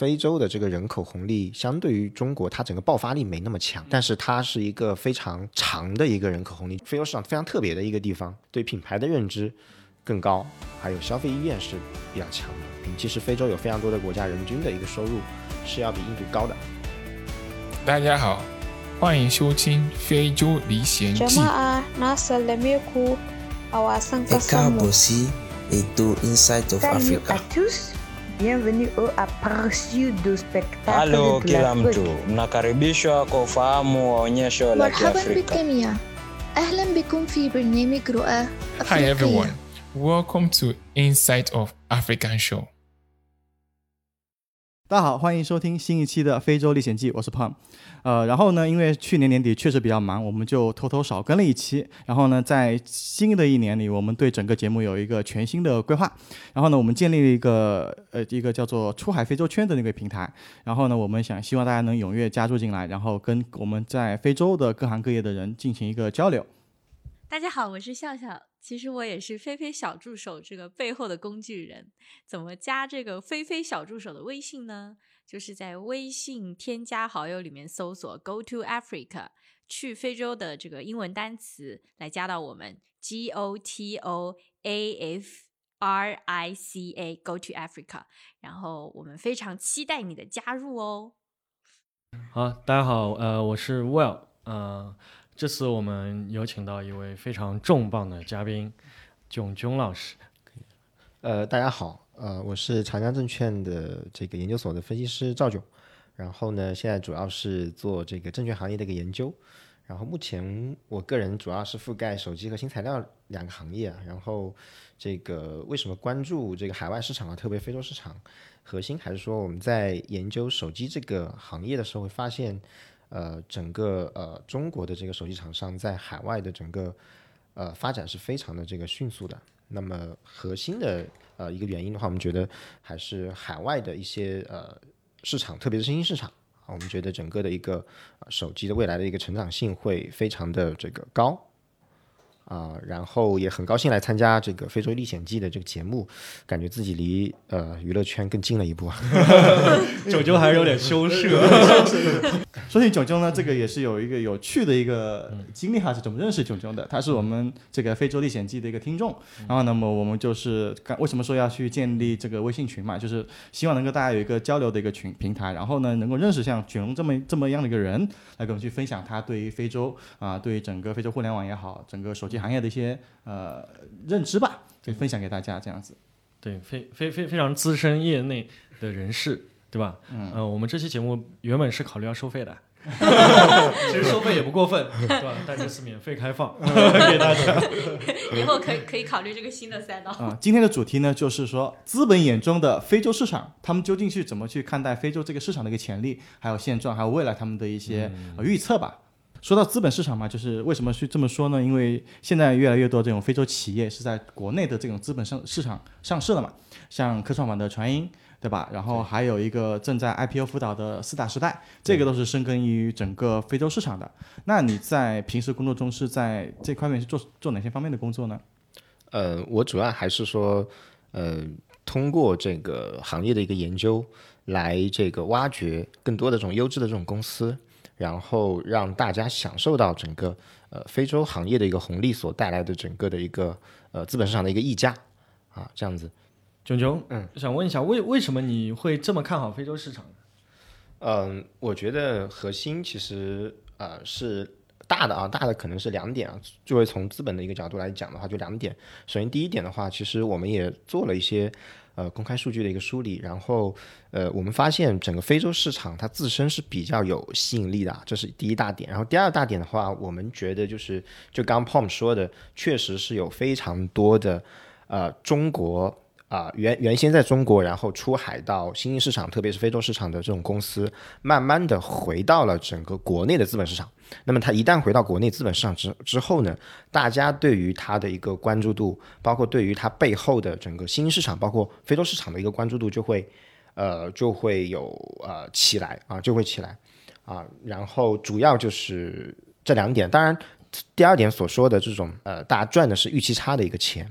非洲的这个人口红利相对于中国，它整个爆发力没那么强，但是它是一个非常长的一个人口红利，非洲市场非常特别的一个地方，对品牌的认知更高，还有消费意愿是比较强的。嗯，其实非洲有非常多的国家人均的一个收入是要比印度高的。大家好，欢迎收听《非洲历险记》。Inside of Africa. à tous, bienvenue au aperçu du spectacle Halo de la kila fête. mtu, mnakaribishwa kwa ufahamu wa onyesho la مرحبا Kiafrika. بالجميع أهلا بكم في برنامج رؤى Hi أفريقية everyone, welcome to Inside of African Show. 大家好，欢迎收听新一期的《非洲历险记》，我是胖。呃，然后呢，因为去年年底确实比较忙，我们就偷偷少更了一期。然后呢，在新的一年里，我们对整个节目有一个全新的规划。然后呢，我们建立了一个呃一个叫做“出海非洲圈”的那个平台。然后呢，我们想希望大家能踊跃加入进来，然后跟我们在非洲的各行各业的人进行一个交流。大家好，我是笑笑。其实我也是菲菲小助手这个背后的工具人。怎么加这个菲菲小助手的微信呢？就是在微信添加好友里面搜索 “Go to Africa”，去非洲的这个英文单词来加到我们 G O T O A F R I C A Go to Africa。然后我们非常期待你的加入哦。好，大家好，呃，我是 Well，呃，这次我们有请到一位非常重磅的嘉宾，囧囧老师。呃，大家好，呃，我是长江证券的这个研究所的分析师赵炯，然后呢，现在主要是做这个证券行业的一个研究，然后目前我个人主要是覆盖手机和新材料两个行业啊，然后这个为什么关注这个海外市场啊，特别非洲市场，核心还是说我们在研究手机这个行业的时候会发现，呃，整个呃中国的这个手机厂商在海外的整个呃发展是非常的这个迅速的。那么核心的呃一个原因的话，我们觉得还是海外的一些呃市场，特别是新兴市场，我们觉得整个的一个、手机的未来的一个成长性会非常的这个高。啊、然后也很高兴来参加这个《非洲历险记》的这个节目，感觉自己离呃娱乐圈更近了一步啊。囧囧还是有点羞 涩。说起囧囧呢，这个也是有一个有趣的一个经历哈，是怎么认识囧囧的？他是我们这个非洲历险记的一个听众，然后那么我们就是刚为什么说要去建立这个微信群嘛，就是希望能够大家有一个交流的一个群平台，然后呢能够认识像囧龙这么这么样的一个人，来跟我们去分享他对于非洲啊，对于整个非洲互联网也好，整个手机行业的一些呃认知吧，可以分享给大家这样子。对，非非非非常资深业内的人士，对吧？嗯，呃，我们这期节目原本是考虑要收费的，其实收费也不过分，对吧？但这次免费开放 给大家。以后可以可以考虑这个新的赛道。啊、今天的主题呢，就是说资本眼中的非洲市场，他们究竟是怎么去看待非洲这个市场的一个潜力，还有现状，还有未来他们的一些、呃预测吧。说到资本市场嘛，就是为什么去这么说呢？因为现在越来越多这种非洲企业是在国内的这种资本上市场上市了嘛，像科创板的传音，对吧？然后还有一个正在 IPO 辅导的四大时代，这个都是深耕于整个非洲市场的。那你在平时工作中是在这块面是做做哪些方面的工作呢？呃，我主要还是说，呃，通过这个行业的一个研究，来这个挖掘更多的这种优质的这种公司，然后让大家享受到整个呃非洲行业的一个红利所带来的整个的一个呃资本市场的一个溢价啊，这样子。炯炯，嗯，想问一下，为为什么你会这么看好非洲市场呢？嗯，我觉得核心其实呃是大的啊，大的可能是两点啊。作为从资本的一个角度来讲的话，就两点。首先第一点的话，其实我们也做了一些呃公开数据的一个梳理，然后呃我们发现整个非洲市场它自身是比较有吸引力的，这是第一大点。然后第二大点的话，我们觉得就是就刚 Pom 说的，确实是有非常多的呃中国。啊、原原先在中国，然后出海到新兴市场，特别是非洲市场的这种公司，慢慢的回到了整个国内的资本市场。那么它一旦回到国内资本市场之之后呢，大家对于它的一个关注度，包括对于它背后的整个新兴市场，包括非洲市场的一个关注度，就会呃就会有呃起来啊，就会起来啊。然后主要就是这两点，当然第二点所说的这种呃，大家赚的是预期差的一个钱。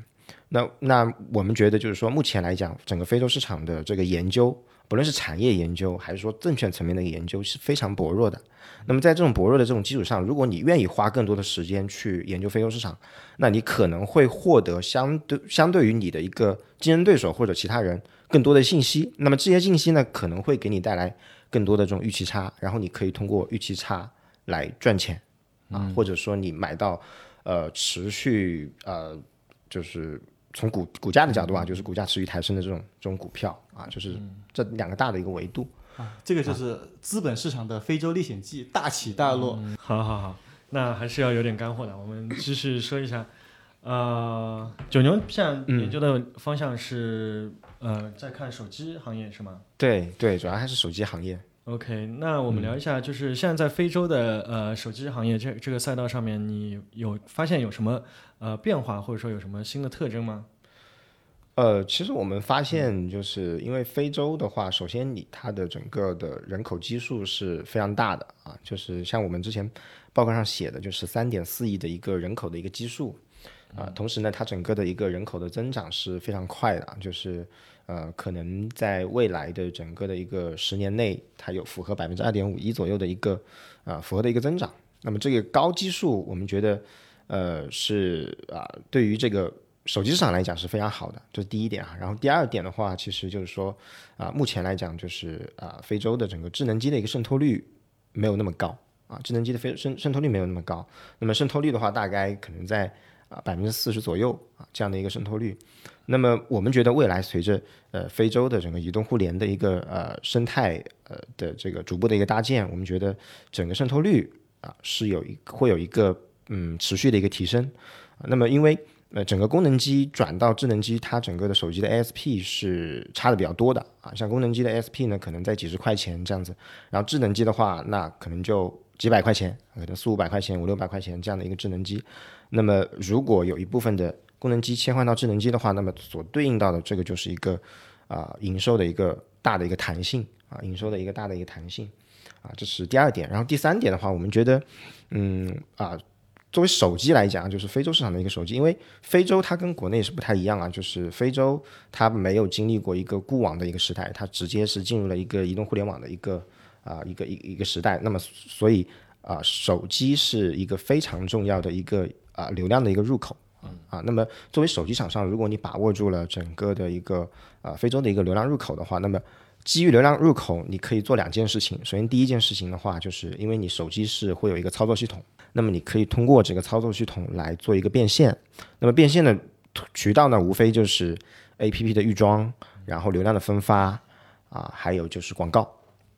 那那我们觉得就是说，目前来讲，整个非洲市场的这个研究，不论是产业研究还是说证券层面的研究是非常薄弱的。那么在这种薄弱的这种基础上，如果你愿意花更多的时间去研究非洲市场，那你可能会获得相对相对于你的一个竞争对手或者其他人更多的信息。那么这些信息呢，可能会给你带来更多的这种预期差，然后你可以通过预期差来赚钱啊，或者说你买到呃持续呃就是从股股价的角度啊，就是股价持续抬升的这种这种股票啊，就是这两个大的一个维度。啊，这个就是资本市场的非洲历险记，大起大落。好好好，那还是要有点干货的。我们继续说一下，呃，九牛现在研究的方向是、呃，在看手机行业是吗对对，主要还是手机行业。？OK，那我们聊一下，就是现在在非洲的呃手机行业这这个赛道上面，你有发现有什么呃变化，或者说有什么新的特征吗？呃，其实我们发现，就是因为非洲的话，首先你它的整个的人口基数是非常大的啊，就是像我们之前报告上写的，就是三点四亿的一个人口的一个基数啊，同时呢，它整个的一个人口的增长是非常快的啊，就是呃，可能在未来的整个的一个十年内，它有符合百分之二点五一左右的一个啊符合的一个增长。那么这个高基数，我们觉得呃是啊，对于这个。手机市场来讲是非常好的，这是第一点啊。然后第二点的话，其实就是说啊，目前来讲就是啊，非洲的整个智能机的一个渗透率没有那么高啊，智能机的非渗渗透率没有那么高。那么渗透率的话，大概可能在啊百分之四十左右啊这样的一个渗透率。那么我们觉得未来随着呃非洲的整个移动互联的一个呃生态呃的这个逐步的一个搭建，我们觉得整个渗透率啊是有一会有一个嗯持续的一个提升。那么因为呃，整个功能机转到智能机，它整个的手机的 ASP 是差的比较多的啊。像功能机的 ASP 呢，可能在几十块钱这样子，然后智能机的话，那可能就几百块钱，可能四五百块钱、五六百块钱这样的一个智能机。那么如果有一部分的功能机切换到智能机的话，那么所对应到的这个就是一个啊、营收的一个大的一个弹性啊，营收的一个大的一个弹性啊，这是第二点。然后第三点的话，我们觉得，嗯啊。作为手机来讲，就是非洲市场的一个手机，因为非洲它跟国内是不太一样啊，就是非洲它没有经历过一个固网的一个时代，它直接是进入了一个移动互联网的一个啊、一个一一个时代。那么所以啊、手机是一个非常重要的一个啊、流量的一个入口啊。那么作为手机厂商，如果你把握住了整个的一个啊、非洲的一个流量入口的话，那么基于流量入口，你可以做两件事情。首先，第一件事情的话，就是因为你手机是会有一个操作系统，那么你可以通过这个操作系统来做一个变现。那么变现的渠道呢，无非就是 A P P 的预装，然后流量的分发啊，还有就是广告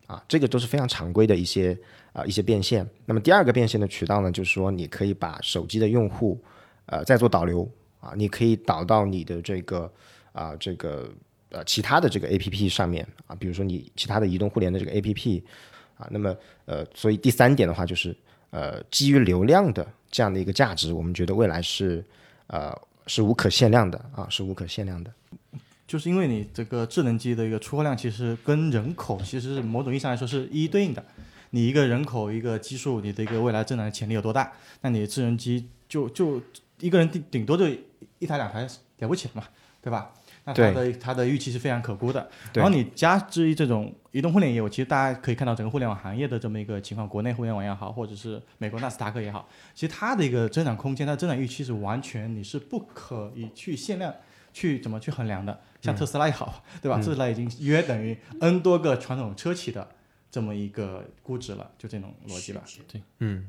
啊，这个都是非常常规的一些啊一些变现。那么第二个变现的渠道呢，就是说你可以把手机的用户呃再做导流啊，你可以导到你的这个啊这个呃其他的这个 A P P 上面啊，比如说你其他的移动互联的这个 A P P 啊，那么呃，所以第三点的话就是呃基于流量的这样的一个价值，我们觉得未来是呃是无可限量的啊，是无可限量的。就是因为你这个智能机的一个出货量，其实跟人口其实是某种意义上来说是一一对应的。你一个人口一个基数，你的一个未来增长的潜力有多大？那你的智能机就就一个人顶顶多就一台两台了不起了嘛，对吧？那它的它的预期是非常可估的。然后你加之于这种移动互联业务，其实大家可以看到整个互联网行业的这么一个情况，国内互联网也好，或者是美国纳斯达克也好，其实它的一个增长空间，它的增长预期是完全你是不可以去限量去怎么去衡量的。像特斯拉也好，对吧？特斯拉已经约等于 N 多个传统车企的这么一个估值了，就这种逻辑了。对。嗯，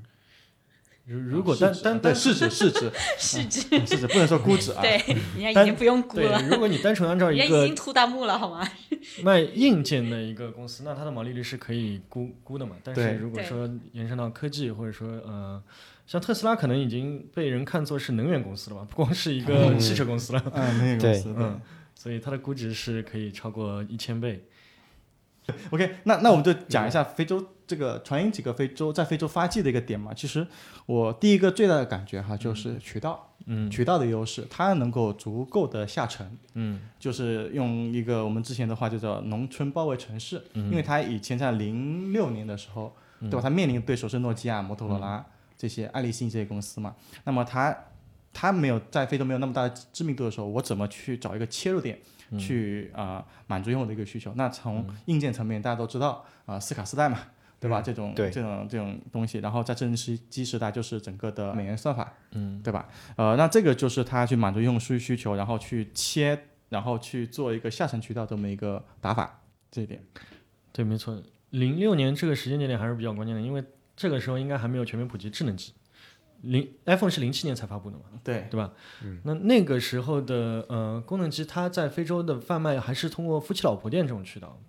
如如果单单对单市值市值市值嗯市值不能说估值啊。对，人家已经不用估了对，，如果你单纯按照 人家一个已经秃大幕了，好吗？卖硬件的一个公司，那它的毛利率是可以估估的嘛？但是如果说延伸到科技，或者说呃，像特斯拉可能已经被人看作是能源公司了吧，不光是一个汽车公司了，嗯，能源公司。嗯，所以它的估值是可以超过一千倍。OK，那那我们就讲一下非洲这个传音几个非洲在非洲发迹的一个点嘛。其实我第一个最大的感觉哈，就是渠道，嗯。渠道的优势，它能够足够的下沉，嗯。就是用一个我们之前的话就叫农村包围城市，嗯。因为它以前在零六年的时候，对吧？它面临的对手是诺基亚、摩托罗拉这些爱立信这些公司嘛，那么它它没有在非洲没有那么大的知名度的时候，我怎么去找一个切入点？去啊、满足用户的一个需求。那从硬件层面，大家都知道啊、斯卡四代嘛，对吧？这种这种这种东西，然后在正时机时代就是整个的美元算法，嗯，对吧？呃，那这个就是它去满足用户需需求，然后去切，然后去做一个下沉渠道这么一个打法，这一点。对，没错，零六年这个时间节点还是比较关键的，因为这个时候应该还没有全面普及智能机。零 iPhone 是零七年才发布的嘛，对对吧？嗯，那那个时候的呃功能机，它在非洲的贩卖还是通过夫妻老婆店这种渠道，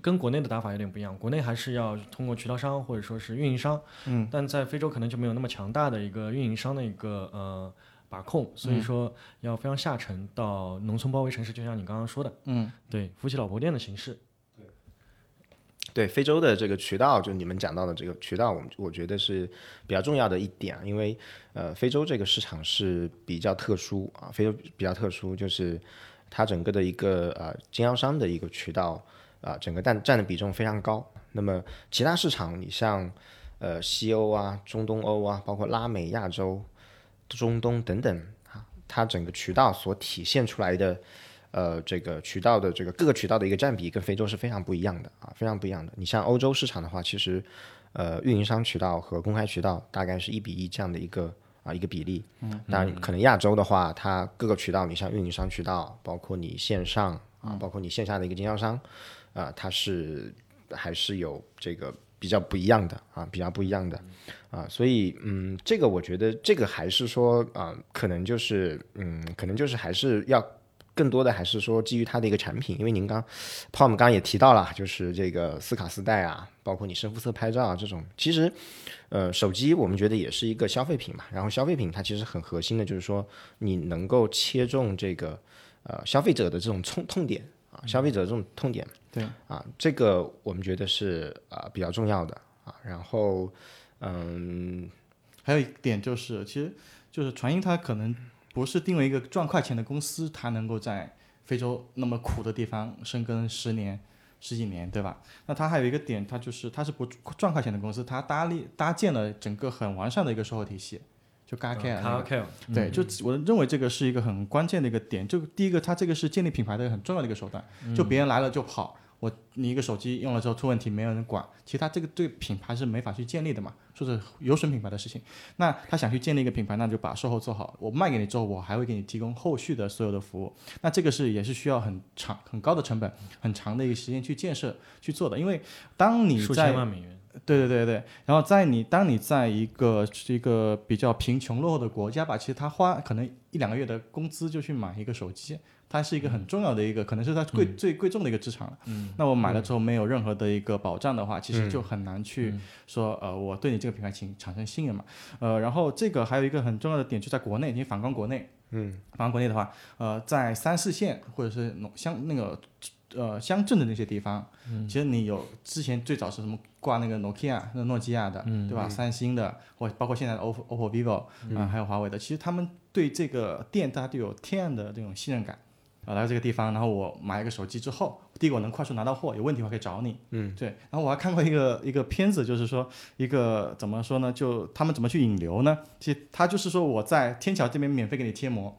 跟国内的打法有点不一样。国内还是要通过渠道商或者说是运营商，嗯，但在非洲可能就没有那么强大的一个运营商的一个呃把控，所以说要非常下沉到农村包围城市，就像你刚刚说的，嗯，对，夫妻老婆店的形式。对非洲的这个渠道，就你们讲到的这个渠道，我们我觉得是比较重要的一点，因为呃，非洲这个市场是比较特殊啊，非洲比较特殊，就是它整个的一个呃经销商的一个渠道啊、整个占占的比重非常高。那么其他市场，你像呃西欧啊、中东欧啊，包括拉美、亚洲、中东等等啊，它整个渠道所体现出来的。呃，这个渠道的这个各个渠道的一个占比跟非洲是非常不一样的啊，非常不一样的。你像欧洲市场的话，其实呃运营商渠道和公开渠道大概是一比一这样的一个啊一个比例。嗯，当然可能亚洲的话，它各个渠道，你像运营商渠道，包括你线上啊，包括你线下的一个经销商啊，它是还是有这个比较不一样的啊，比较不一样的啊，所以嗯，这个我觉得这个还是说啊，可能就是嗯，可能就是还是要。更多的还是说基于它的一个产品，因为您刚，Paul 刚刚也提到了，就是这个斯卡四代啊，包括你深肤色拍照啊这种，其实，呃，手机我们觉得也是一个消费品嘛，然后消费品它其实很核心的就是说你能够切中这个呃消费者的这种痛痛点啊，消费者这种痛点，对啊，这个我们觉得是啊、比较重要的啊，然后嗯，还有一点就是，其实就是传音它可能不是定为一个赚快钱的公司，它能够在非洲那么苦的地方深耕十年、十几年，对吧？那它还有一个点，它就是它是不赚快钱的公司，它搭立搭建了整个很完善的一个售后体系，就 g a k 卡尔 K，对，就我认为这个是一个很关键的一个点。就第一个，它这个是建立品牌的很重要的一个手段。就别人来了就跑，我你一个手机用了之后出问题没有人管，其实它这个对品牌是没法去建立的嘛，说是有损品牌的事情。那他想去建立一个品牌，那就把售后做好。我卖给你之后，我还会给你提供后续的所有的服务。那这个是也是需要很长很高的成本、很长的一个时间去建设去做的。因为当你数在千万美元。对对对对，然后在你当你在一个一个比较贫穷落后的国家吧，其实他花可能一两个月的工资就去买一个手机，它是一个很重要的一个，可能是它贵、最贵重的一个资产了。嗯，那我买了之后没有任何的一个保障的话，其实就很难去说、呃我对你这个品牌情产生信任嘛。呃，然后这个还有一个很重要的点就在国内，你反观国内，嗯，反观国内的话，呃，在三四线或者是农乡那个呃乡镇的那些地方，嗯。其实你有之前最早是什么挂那个 Nokia、那诺基亚的，对吧？三星的，或包括现在的 OPPO、OPPO、vivo 啊、还有华为的，其实他们对这个店大家都有天然的这种信任感。啊，来到这个地方，然后我买一个手机之后，第一个我能快速拿到货，有问题我可以找你。嗯，对。然后我还看过一个一个片子，就是说一个怎么说呢？就他们怎么去引流呢？其实他就是说我在天桥这边免费给你贴膜，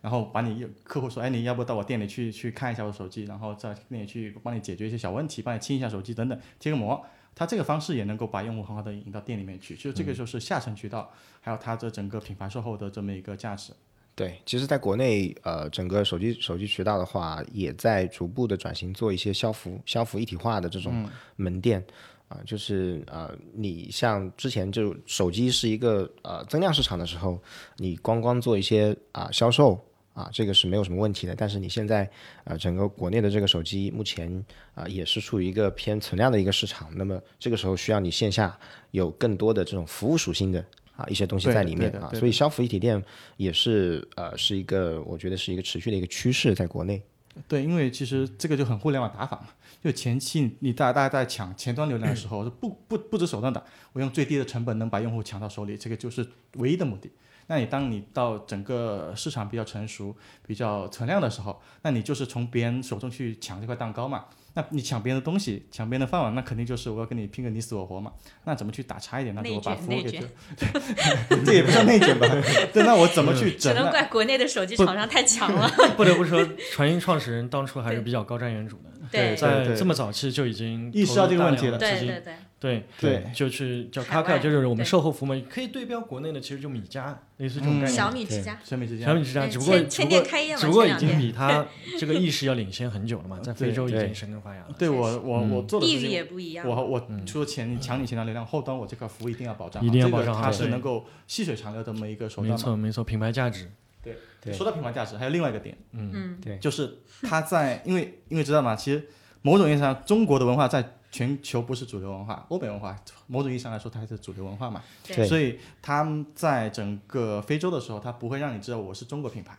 然后把你客户说，哎，你要不到我店里去去看一下我手机，然后在店里去帮你解决一些小问题，帮你清一下手机等等，贴个膜。他这个方式也能够把用户很好的引到店里面去，就这个就是下沉渠道，还有它的整个品牌售后的这么一个价值。对，其实，在国内，呃，整个手机手机渠道的话，也在逐步的转型做一些消服消服一体化的这种门店，啊、就是呃，你像之前就手机是一个呃增量市场的时候，你光光做一些啊、销售啊，这个是没有什么问题的。但是你现在呃，整个国内的这个手机目前啊、也是处于一个偏存量的一个市场，那么这个时候需要你线下有更多的这种服务属性的。啊，一些东西在里面啊，所以消服一体店也是呃是一个，我觉得是一个持续的一个趋势，在国内。对，因为其实这个就很互联网打法嘛，就前期你大大家在抢前端流量的时候，是不不不择手段的，我用最低的成本能把用户抢到手里，这个就是唯一的目的。那你当你到整个市场比较成熟、比较存量的时候，那你就是从别人手中去抢这块蛋糕嘛。那你抢别人的东西，抢别人的饭碗，那肯定就是我要跟你拼个你死我活嘛。那怎么去打差一点？那就我把服务给对这，这也不叫内卷吧？对，那我怎么去只能怪国内的手机厂商太强了。不得不说，传音创始人当初还是比较高瞻远瞩的，对在这么早期就已经意识到这个问题了对对对，对对。就是叫海 Kaka，外就是我们售后服务嘛，可以对标国内的，其实就米家，类似这种概念。小米之家，小米之家，小米之家，只不过只不过只不过已经比它 这个意识要领先很久了嘛，在非洲已经生根发芽了。对我我我做的地域事情也不一样。我我除了前抢你前端流量，后端我这块服务一定要保障好，一定要保障它是能够细水长流的这么一个手没段没。错没错，品牌价值，说到品牌价值，还有另外一个点，嗯，嗯，对就是它在因为因为知道吗？其实某种意义上，中国的文化在全球不是主流文化，欧美文化某种意义上来说它还是主流文化嘛。对所以他们在整个非洲的时候，他不会让你知道我是中国品牌。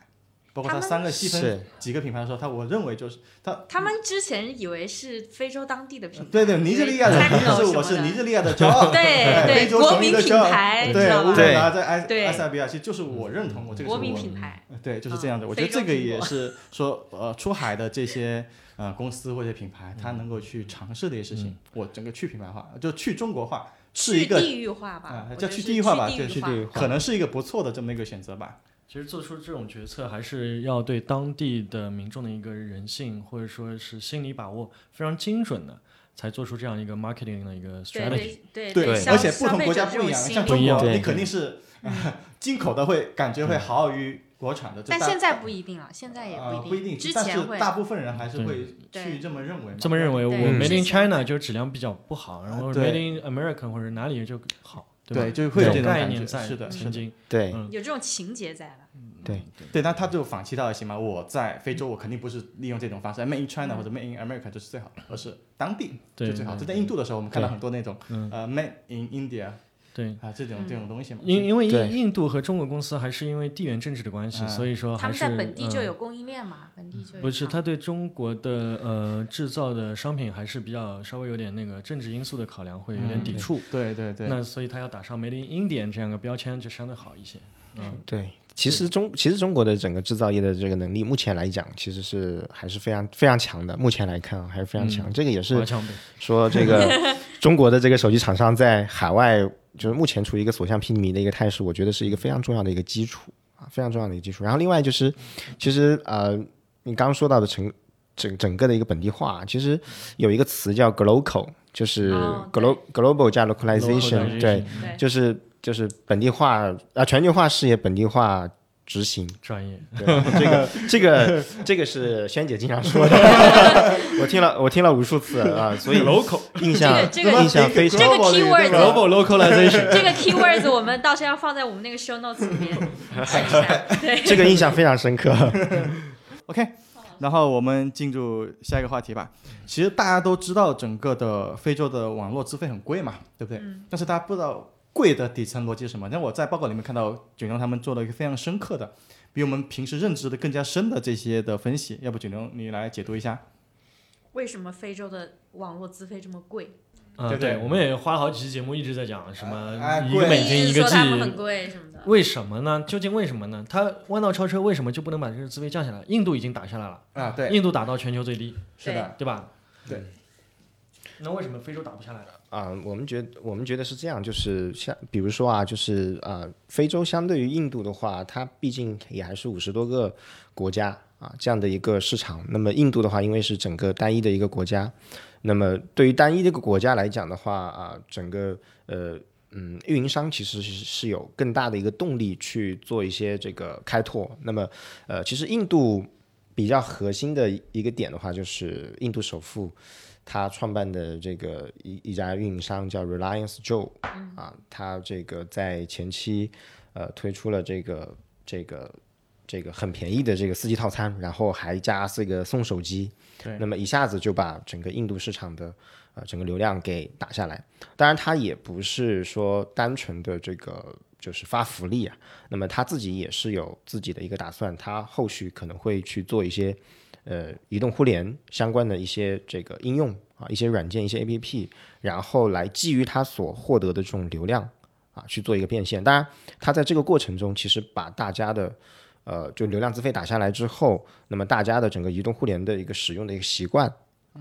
包括它他三个细分是。几个品牌的时候，他我认为就是它他们之前以为是非洲当地的品牌，对对，尼日利亚的就是我是尼日利亚的骄傲，对 非洲国民品牌，对？乌干达在埃对。埃塞俄比亚，其实就是我认同我这个是国民我品牌，对，就是啊这样的。我觉非得这个也是说，呃，出海的这些呃公司或者品牌，它嗯能够去尝试的一些事情。我整个去品牌化，就去中国化，是一个去地域化吧啊，叫去地域化吧，去对，地域。化。可能是一个不错的这么一个选择吧。其实做出这种决策，还是要对当地的民众的一个人性或者说是心理把握非常精准的，才做出这样一个 marketing 的一个 strategy。对对，消而且不同国家不一样，像中国，对你肯定是 进口的会感觉会好于国产的，但现在不一定了，现在也呃不不一定，但是之前会大部分人还是会对去这么认为。这么认为，我 Made in China 就质量比较不好，然后 Made in America 或者哪里就好，对，吧？就会有这种感觉。概念在，是的。曾经，对嗯有这种情节在了。对对，那他就反其道而行嘛。我在非洲，我肯定不是利用这种方式，Made in China 或者 Made in America 就是最好的，而是当地对就最好。就在印度的时候，我们看到很多那种嗯呃 Made in India 对。啊这种这种东西嘛。因因为印印度和中国公司还是因为地缘政治的关系，嗯所以说他们还是在本地就嗯有供应链嘛，本地就有不是，他对中国的呃制造的商品还是比较稍微有点那个政治因素的考量，会有点嗯抵触。对对对，那所以他要打上 Made in India 这样个标签就相对好一些。嗯，对，其实中其实中国的整个制造业的这个能力，目前来讲其实是还是非常非常强的。目前来看啊，还是非常强。嗯这个也是。说这个 中国的这个手机厂商在海外就是目前处于一个所向披靡的一个态势，我觉得是一个非常重要的一个基础啊，非常重要的一个基础。然后另外就是，其实呃，你刚刚说到的成整整个的一个本地化，其实有一个词叫 global，就是哦 glo global 加对，对就是就是本地化啊，全球化事业本地化执行。专业，对，这个这个这个是萱姐经常说的，我听了我听了无数次啊，所以 local 印象这个这个印象非常这个 keyword global localization，这个 keywords 我们到时候要放在我们那个 show notes 里面 这个印象非常深刻。OK，然后我们进入下一个话题吧。其实大家都知道，整个的非洲的网络资费很贵嘛，对不对？嗯但是大家不知道贵的底层逻辑是什么。那我在报告里面看到九牛他们做了一个非常深刻的，比我们平时认知的更加深的这些的分析。要不九牛你来解读一下？为什么非洲的网络资费这么贵？啊，对不对对，我们也花了好几期节目一直在讲什么一个美一金一个 G，很贵什么的。为什么呢？究竟为什么呢？它弯道超车，为什么就不能把这个资费降下来？印度已经打下来了，啊，对，印度打到全球最低，是的，对吧？对。那为什么非洲打不下来呢？啊、我们觉我们觉得是这样，就是像比如说啊，就是啊、非洲相对于印度的话，它毕竟也还是五十多个国家啊这样的一个市场。那么印度的话，因为是整个单一的一个国家，那么对于单一这个国家来讲的话啊，整个呃嗯运营商其实是是有更大的一个动力去做一些这个开拓。那么呃，其实印度比较核心的一个点的话，就是印度首富。他创办的这个一一家运营商叫 Reliance Joe，啊，他这个在前期呃推出了这个这个这个很便宜的这个四 G 套餐，然后还加这个送手机，对那么一下子就把整个印度市场的呃整个流量给打下来。当然，他也不是说单纯的这个就是发福利啊，那么他自己也是有自己的一个打算，他后续可能会去做一些。呃，移动互联相关的一些这个应用啊，一些软件、一些 APP，然后来基于它所获得的这种流量啊去做一个变现。当然，它在这个过程中，其实把大家的呃就流量资费打下来之后，那么大家的整个移动互联的一个使用的一个习惯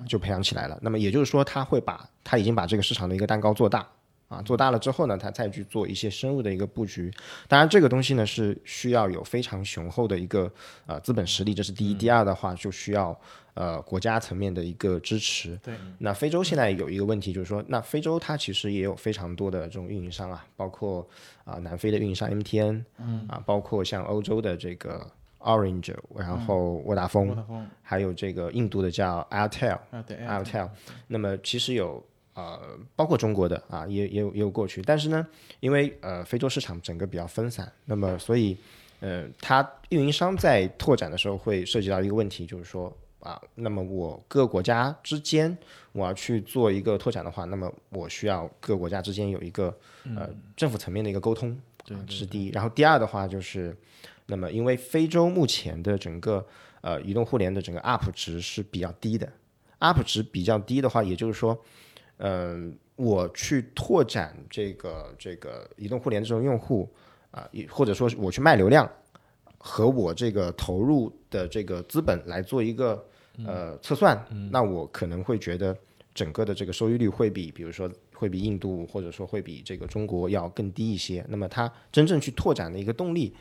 就培养起来了。那么也就是说，它会把它已经把这个市场的一个蛋糕做大。啊，做大了之后呢，它再去做一些深入的一个布局。当然，这个东西呢是需要有非常雄厚的一个呃资本实力，这是第一。第二的话，就需要呃国家层面的一个支持。对。那非洲现在有一个问题，就是说，那非洲它其实也有非常多的这种运营商啊，包括啊南非的运营商 MTN，嗯，啊，包括像欧洲的这个 Orange，然后沃达丰，还有这个印度的叫 Altel，啊对 Altel。那么其实有。呃，包括中国的啊，也也有也有过去，但是呢，因为呃非洲市场整个比较分散，那么所以呃，它运营商在拓展的时候会涉及到一个问题，就是说啊，那么我各个国家之间我要去做一个拓展的话，那么我需要各个国家之间有一个呃政府层面的一个沟通，对，这是第一。然后第二的话就是，那么因为非洲目前的整个呃移动互联的整个 UP 值是比较低的，UP 值比较低的话，也就是说。嗯，我去拓展这个这个移动互联这种用户啊，或者说我去卖流量，和我这个投入的这个资本来做一个呃测算，那我可能会觉得整个的这个收益率会比，比如说会比印度或者说会比这个中国要更低一些。那么它真正去拓展的一个动力，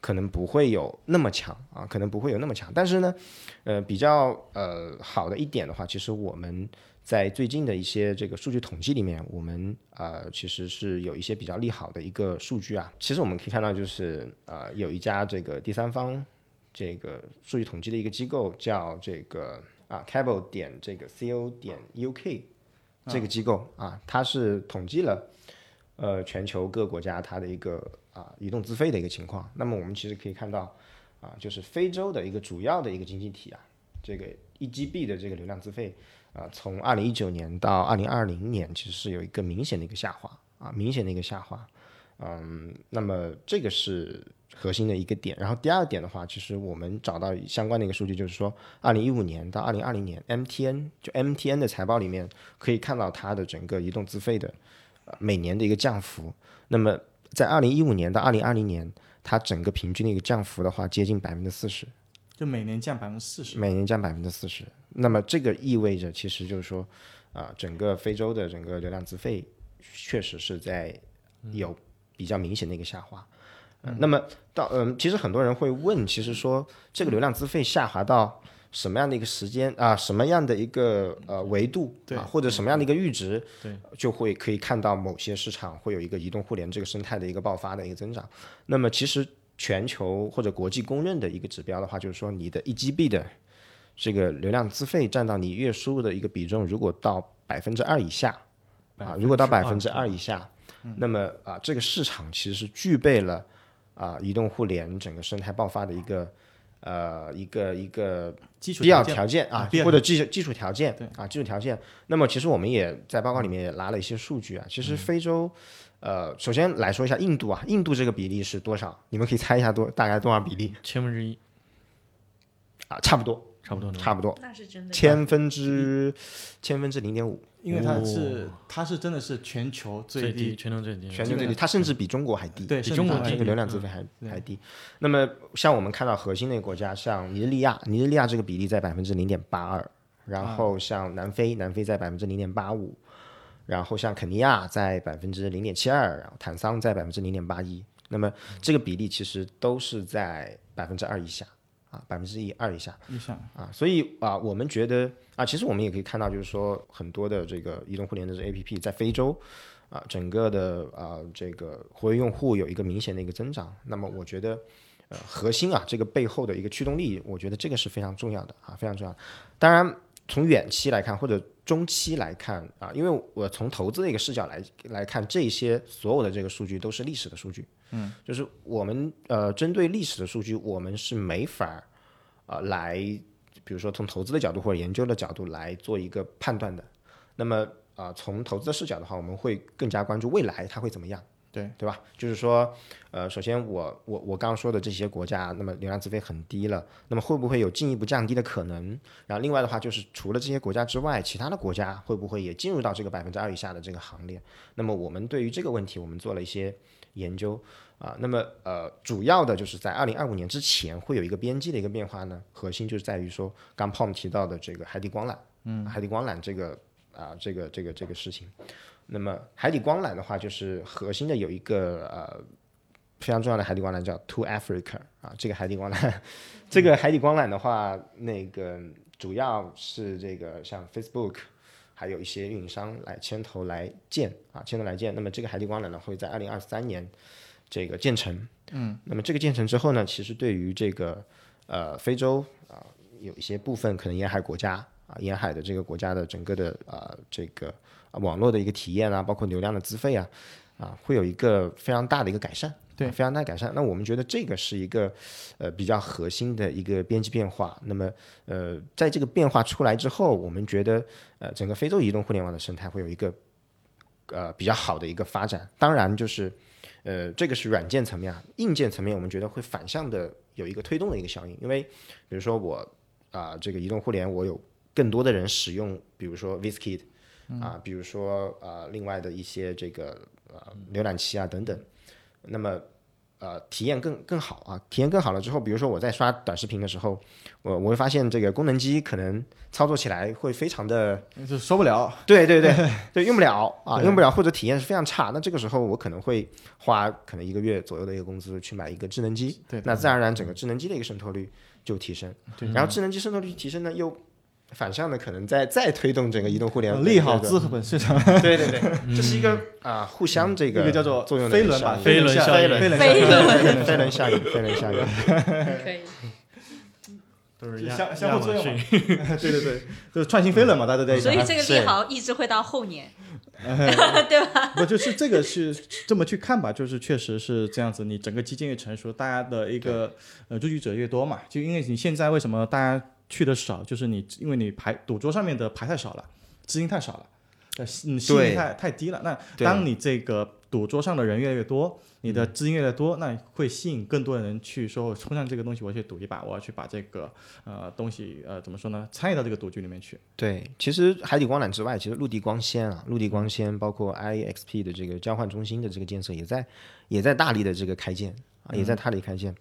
可能不会有那么强啊，可能不会有那么强。但是呢，呃，比较呃好的一点的话，其实我们。在最近的一些这个数据统计里面，我们呃其实是有一些比较利好的一个数据啊。其实我们可以看到，就是呃有一家这个第三方这个数据统计的一个机构叫这个啊 Cable 点这个 Co 点 UK 这个机构啊，它是统计了呃全球各国家它的一个啊移动资费的一个情况。那么我们其实可以看到啊，就是非洲的一个主要的一个经济体啊，这个一 GB 的这个流量资费。啊，从二零一九年到二零二零年，其实是有一个明显的一个下滑啊，明显的一个下滑。嗯，那么这个是核心的一个点。然后第二点的话，其实我们找到相关的一个数据，就是说二零一五年到二零二零年，MTN 就 MTN 的财报里面可以看到它的整个移动资费的每年的一个降幅。那么在二零一五年到二零二零年，它整个平均的一个降幅的话，接近百分之四十。就每年降百分之四十，每年降百分之四十。那么这个意味着，其实就是说，啊，整个非洲的整个流量资费确实是在有比较明显的一个下滑。嗯那么到嗯，其实很多人会问，其实说这个流量资费下滑到什么样的一个时间啊，什么样的一个呃维度啊，或者什么样的一个阈值，对，就会可以看到某些市场会有一个移动互联这个生态的一个爆发的一个增长。那么其实。全球或者国际公认的一个指标的话，就是说你的一 GB 的这个流量资费占到你月收入的一个比重，如果到百分之二以下，啊，如果到百分之二以下，那么啊，这个市场其实是具备了啊移动互联整个生态爆发的一个呃一个一个必要条件啊，或者技技术条件啊基础条件。那么其实我们也在报告里面也拿了一些数据啊，其实非洲。呃，首先来说一下印度啊，印度这个比例是多少？你们可以猜一下多大概多少比例？千分之一啊，差不多，差不多，差不多，那是真的，千分之千分之零点五，因为它是它是真的是全球最低，全球最低，全球最低，它甚至比中国还低，对，比中国这个流量资费还还低。那么像我们看到核心的国家，像尼日利亚，尼日利亚这个比例在百分之零点八二，然后像南非，南非在百分之零点八五。然后像肯尼亚在百分之零点七二，然后坦桑在百分之零点八一，那么这个比例其实都是在百分之二以下啊，百分之一二以下。以下啊，所以啊，我们觉得啊，其实我们也可以看到，就是说很多的这个移动互联的这 A P P 在非洲啊，整个的啊这个活跃用户有一个明显的一个增长。那么我觉得呃核心啊这个背后的一个驱动力，我觉得这个是非常重要的啊，非常重要。当然从远期来看或者。中期来看啊，因为我从投资的一个视角来来看，这些所有的这个数据都是历史的数据，嗯，就是我们呃针对历史的数据，我们是没法啊来，比如说从投资的角度或者研究的角度来做一个判断的。那么啊，从投资的视角的话，我们会更加关注未来它会怎么样对对吧？就是说，呃，首先我我我刚刚说的这些国家，那么流量资费很低了，那么会不会有进一步降低的可能？然后另外的话，就是除了这些国家之外，其他的国家会不会也进入到这个百分之二以下的这个行列？那么我们对于这个问题，我们做了一些研究啊。那么呃，主要的就是在二零二五年之前会有一个边际的一个变化呢，核心就是在于说，刚 Pom 提到的这个海底光缆，嗯，海底光缆这个啊、这个这个这个事情。那么海底光缆的话，就是核心的有一个呃非常重要的海底光缆叫 To Africa 啊，这个海底光缆，这个海底光缆的话，那个主要是这个像 Facebook。还有一些运营商来牵头来建啊，牵头来建。那么这个海底光缆呢，会在二零二三年这个建成。嗯，那么这个建成之后呢，其实对于这个呃非洲啊、有一些部分可能沿海国家啊，沿海的这个国家的整个的呃这个、啊网络的一个体验啊，包括流量的资费啊，啊会有一个非常大的一个改善。对啊非常大的改善。那我们觉得这个是一个呃比较核心的一个边际变化。那么呃，在这个变化出来之后，我们觉得呃整个非洲移动互联网的生态会有一个呃比较好的一个发展。当然就是呃这个是软件层面啊，硬件层面我们觉得会反向的有一个推动的一个效应，因为比如说我啊、这个移动互联我有更多的人使用，比如说 Viskit 啊，比如说呃另外的一些这个呃浏览器啊等等，那么呃体验更更好啊，体验更好了之后，比如说我在刷短视频的时候，我我会发现这个功能机可能操作起来会非常的就受不了。对对对 对，用不了啊，用不了或者体验是非常差。那这个时候我可能会花可能一个月左右的一个工资去买一个智能机，对那自然而然整个智能机的一个渗透率就提升。对然后智能机渗透率提升呢，又反向的可能再再推动整个移动互联网利好资本市场。对对对，这是一个啊互相这个一个叫做作用的飞轮吧飞轮效应。飞轮。飞轮效应。飞轮飞轮效应飞轮效应，可以。都是亚相相互作用 对对对，就是创新飞轮嘛，大家都在讲。所以这个利好一直会到后年，对吧？不就是这个是这么去看吧，就是确实是这样子。你整个基建越成熟，大家的一个呃入局者越多嘛，就因为你现在为什么大家去的少，就是你因为你牌赌桌上面的牌太少了，资金太少了，呃，吸吸引力太太低了。那当你这个赌桌上的人越来越多，你的资金越来越多，那会吸引更多的人去说，我冲上这个东西，我要去赌一把，我要去把这个呃东西呃怎么说呢，参与到这个赌局里面去。对，其实海底光缆之外，其实陆地光纤啊，陆地光纤包括 IXP 的这个交换中心的这个建设，也在也在大力的这个开建啊，也在大力开建。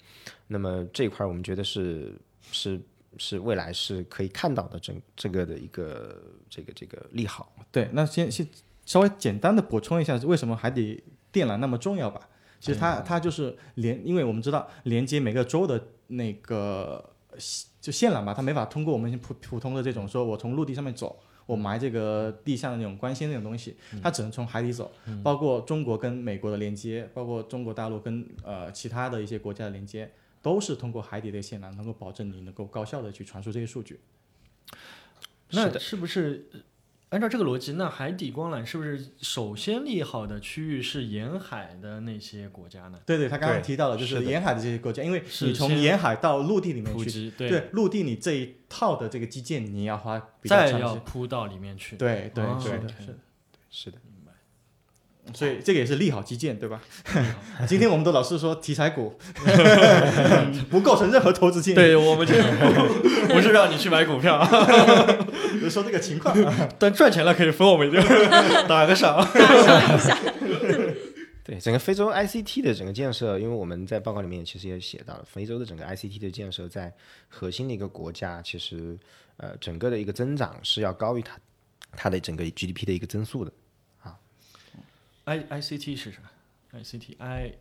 那么这一块儿我们觉得是是是未来是可以看到的整这个的一个这个这个利好。对，那先先稍微简单的补充一下，为什么海底电缆那么重要吧？其实它它就是连，因为我们知道连接每个州的那个就线缆吧，它没法通过我们普普通的这种说我从陆地上面走。我埋这个地下的那种光纤那种东西，它只能从海底走，包括中国跟美国的连接，包括中国大陆跟呃其他的一些国家的连接，都是通过海底的线缆，能够保证你能够高效的去传输这些数据。那是不是呃按照这个逻辑，那海底光缆是不是首先利好的区域是沿海的那些国家呢？对对，他刚刚提到了，就是沿海的这些国家，因为你从沿海到陆地里面去，对陆地你这一套的这个基建，你要花比较再要长时间。铺到里面去。对对哦对是的。是的，所以这个也是利好基建，对吧？今天我们的老师说题材股 不构成任何投资建议，对我们就不是让你去买股票，就说这个情况。但赚钱了可以分我们一点，打个赏。对整个非洲 ICT 的整个建设，因为我们在报告里面其实也写到了，非洲的整个 ICT 的建设在核心的一个国家，其实呃整个的一个增长是要高于它它的整个 GDP 的一个增速的。I I C T 是啥？I C T I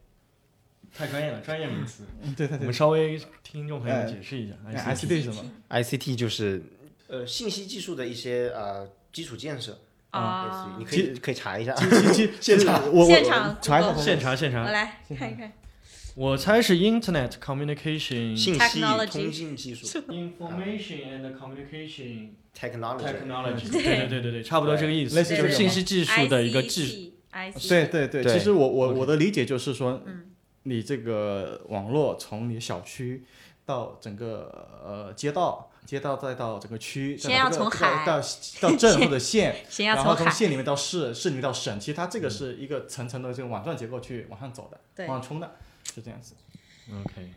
太专业了，专业名词。对对对我们稍微听众朋友解释一下。哎 ICT 是什么？ICT 就是呃信息技术的一些呃基础建设啊类似于你可以可以查一下。现场我我现场查一下 Google 现查我，来看一看。我猜是 Internet Communication 信息通信技术 Information and Communication technology Technology，对对对对对，差不多这个意思，类就是信息技术的一个技对对对，其实我我我的理解就是说，嗯。你这个网络从你小区到整个呃街道街道再到整个区，再先要从海到到到镇或者县，先要然后从县里面到市，市里面到省，其实它这个是一个层层的这个网状结构去往上走的，往上冲的，是这样子。OK，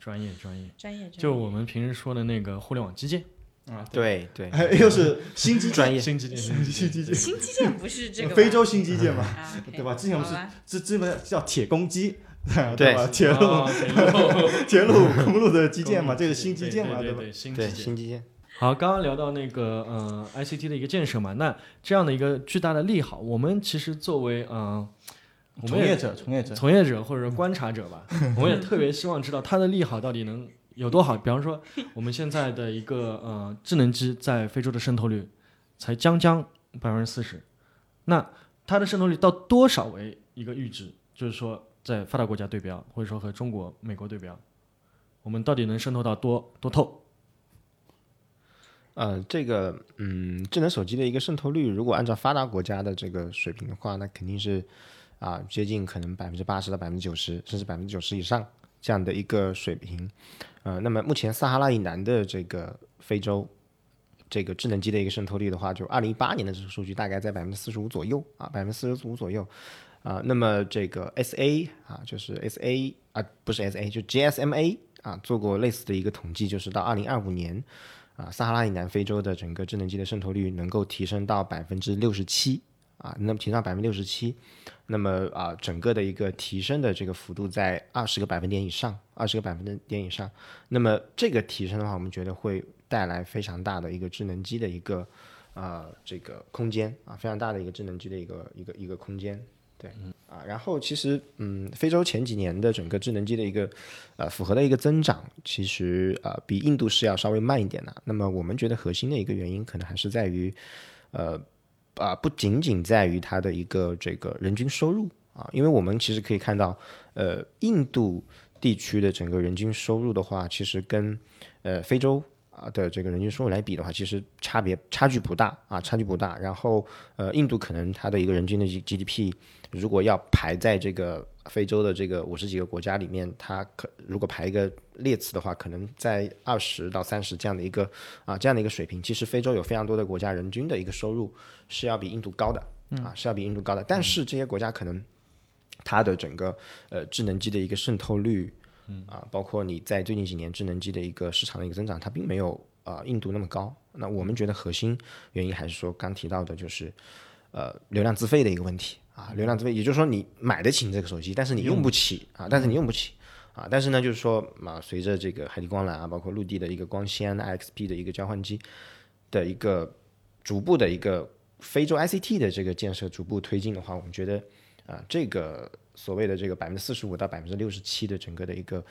专业。专业，专业。就我们平时说的那个互联网基建，啊，对。对，又是新基建专业。新基建，新基建，新基建不是这个非洲新基建嘛，对吧？之前我们是这这本叫铁公鸡，对对。吧？铁路、哦铁路、公路的基建嘛，这是新基建嘛，对对，新对基建。新基建。好，刚刚聊到那个呃 ICT 的一个建设嘛，那这样的一个巨大的利好，我们其实作为呃我们也从业者，从业者，从业者或者观察者吧，我们也特别希望知道它的利好到底能有多好。比方说，我们现在的一个呃智能机在非洲的渗透率才将将百分之四十，那它的渗透率到多少为一个阈值？就是说，在发达国家对标，或者说和中国、美国对标，我们到底能渗透到多多透？呃，这个嗯，智能手机的一个渗透率，如果按照发达国家的这个水平的话，那肯定是啊、接近可能百分之八十到百分之九十，甚至百分之九十以上这样的一个水平。呃，那么目前撒哈拉以南的这个非洲，这个智能机的一个渗透率的话，就二零一八年的这个数据大概在百分之四十五左右啊，百分之四十五左右。啊、那么这个 SA 啊，就是 SA 啊，不是 SA，就 GSMA 啊，做过类似的一个统计，就是到二零二五年。啊，撒哈拉以南非洲的整个智能机的渗透率能够提升到百分之六十七啊，那么提升到百分之六十七，那么啊，整个的一个提升的这个幅度在二十个百分点以上，二十个百分点以上。那么这个提升的话，我们觉得会带来非常大的一个智能机的一个啊这个空间啊，非常大的一个智能机的一个一个一个空间。对，啊，然后其实，嗯，非洲前几年的整个智能机的一个，呃，符合的一个增长，其实呃比印度是要稍微慢一点的。那么我们觉得核心的一个原因，可能还是在于，呃，啊、不仅仅在于它的一个这个人均收入啊，因为我们其实可以看到，呃，印度地区的整个人均收入的话，其实跟呃非洲。啊的这个人均收入来比的话，其实差别差距不大啊，差距不大。然后呃，印度可能它的一个人均的 G GDP 如果要排在这个非洲的这个五十几个国家里面，它可如果排一个列次的话，可能在二十到三十这样的一个啊这样的一个水平。其实非洲有非常多的国家人均的一个收入是要比印度高的啊，是要比印度高的。但是这些国家可能它的整个呃智能机的一个渗透率，啊，包括你在最近几年智能机的一个市场的一个增长，它并没有啊、印度那么高。那我们觉得核心原因还是说刚提到的就是呃流量自费的一个问题啊，流量自费，也就是说你买得起你这个手机，但是你用不起啊，但是你用不起。啊，但是呢，就是说嘛，随着这个海底光缆啊，包括陆地的一个光纤 IXP 的一个交换机的一个逐步的一个非洲 ICT 的这个建设逐步推进的话，我们觉得啊，这个所谓的这个百分之四十五到百分之六十七的整个的一个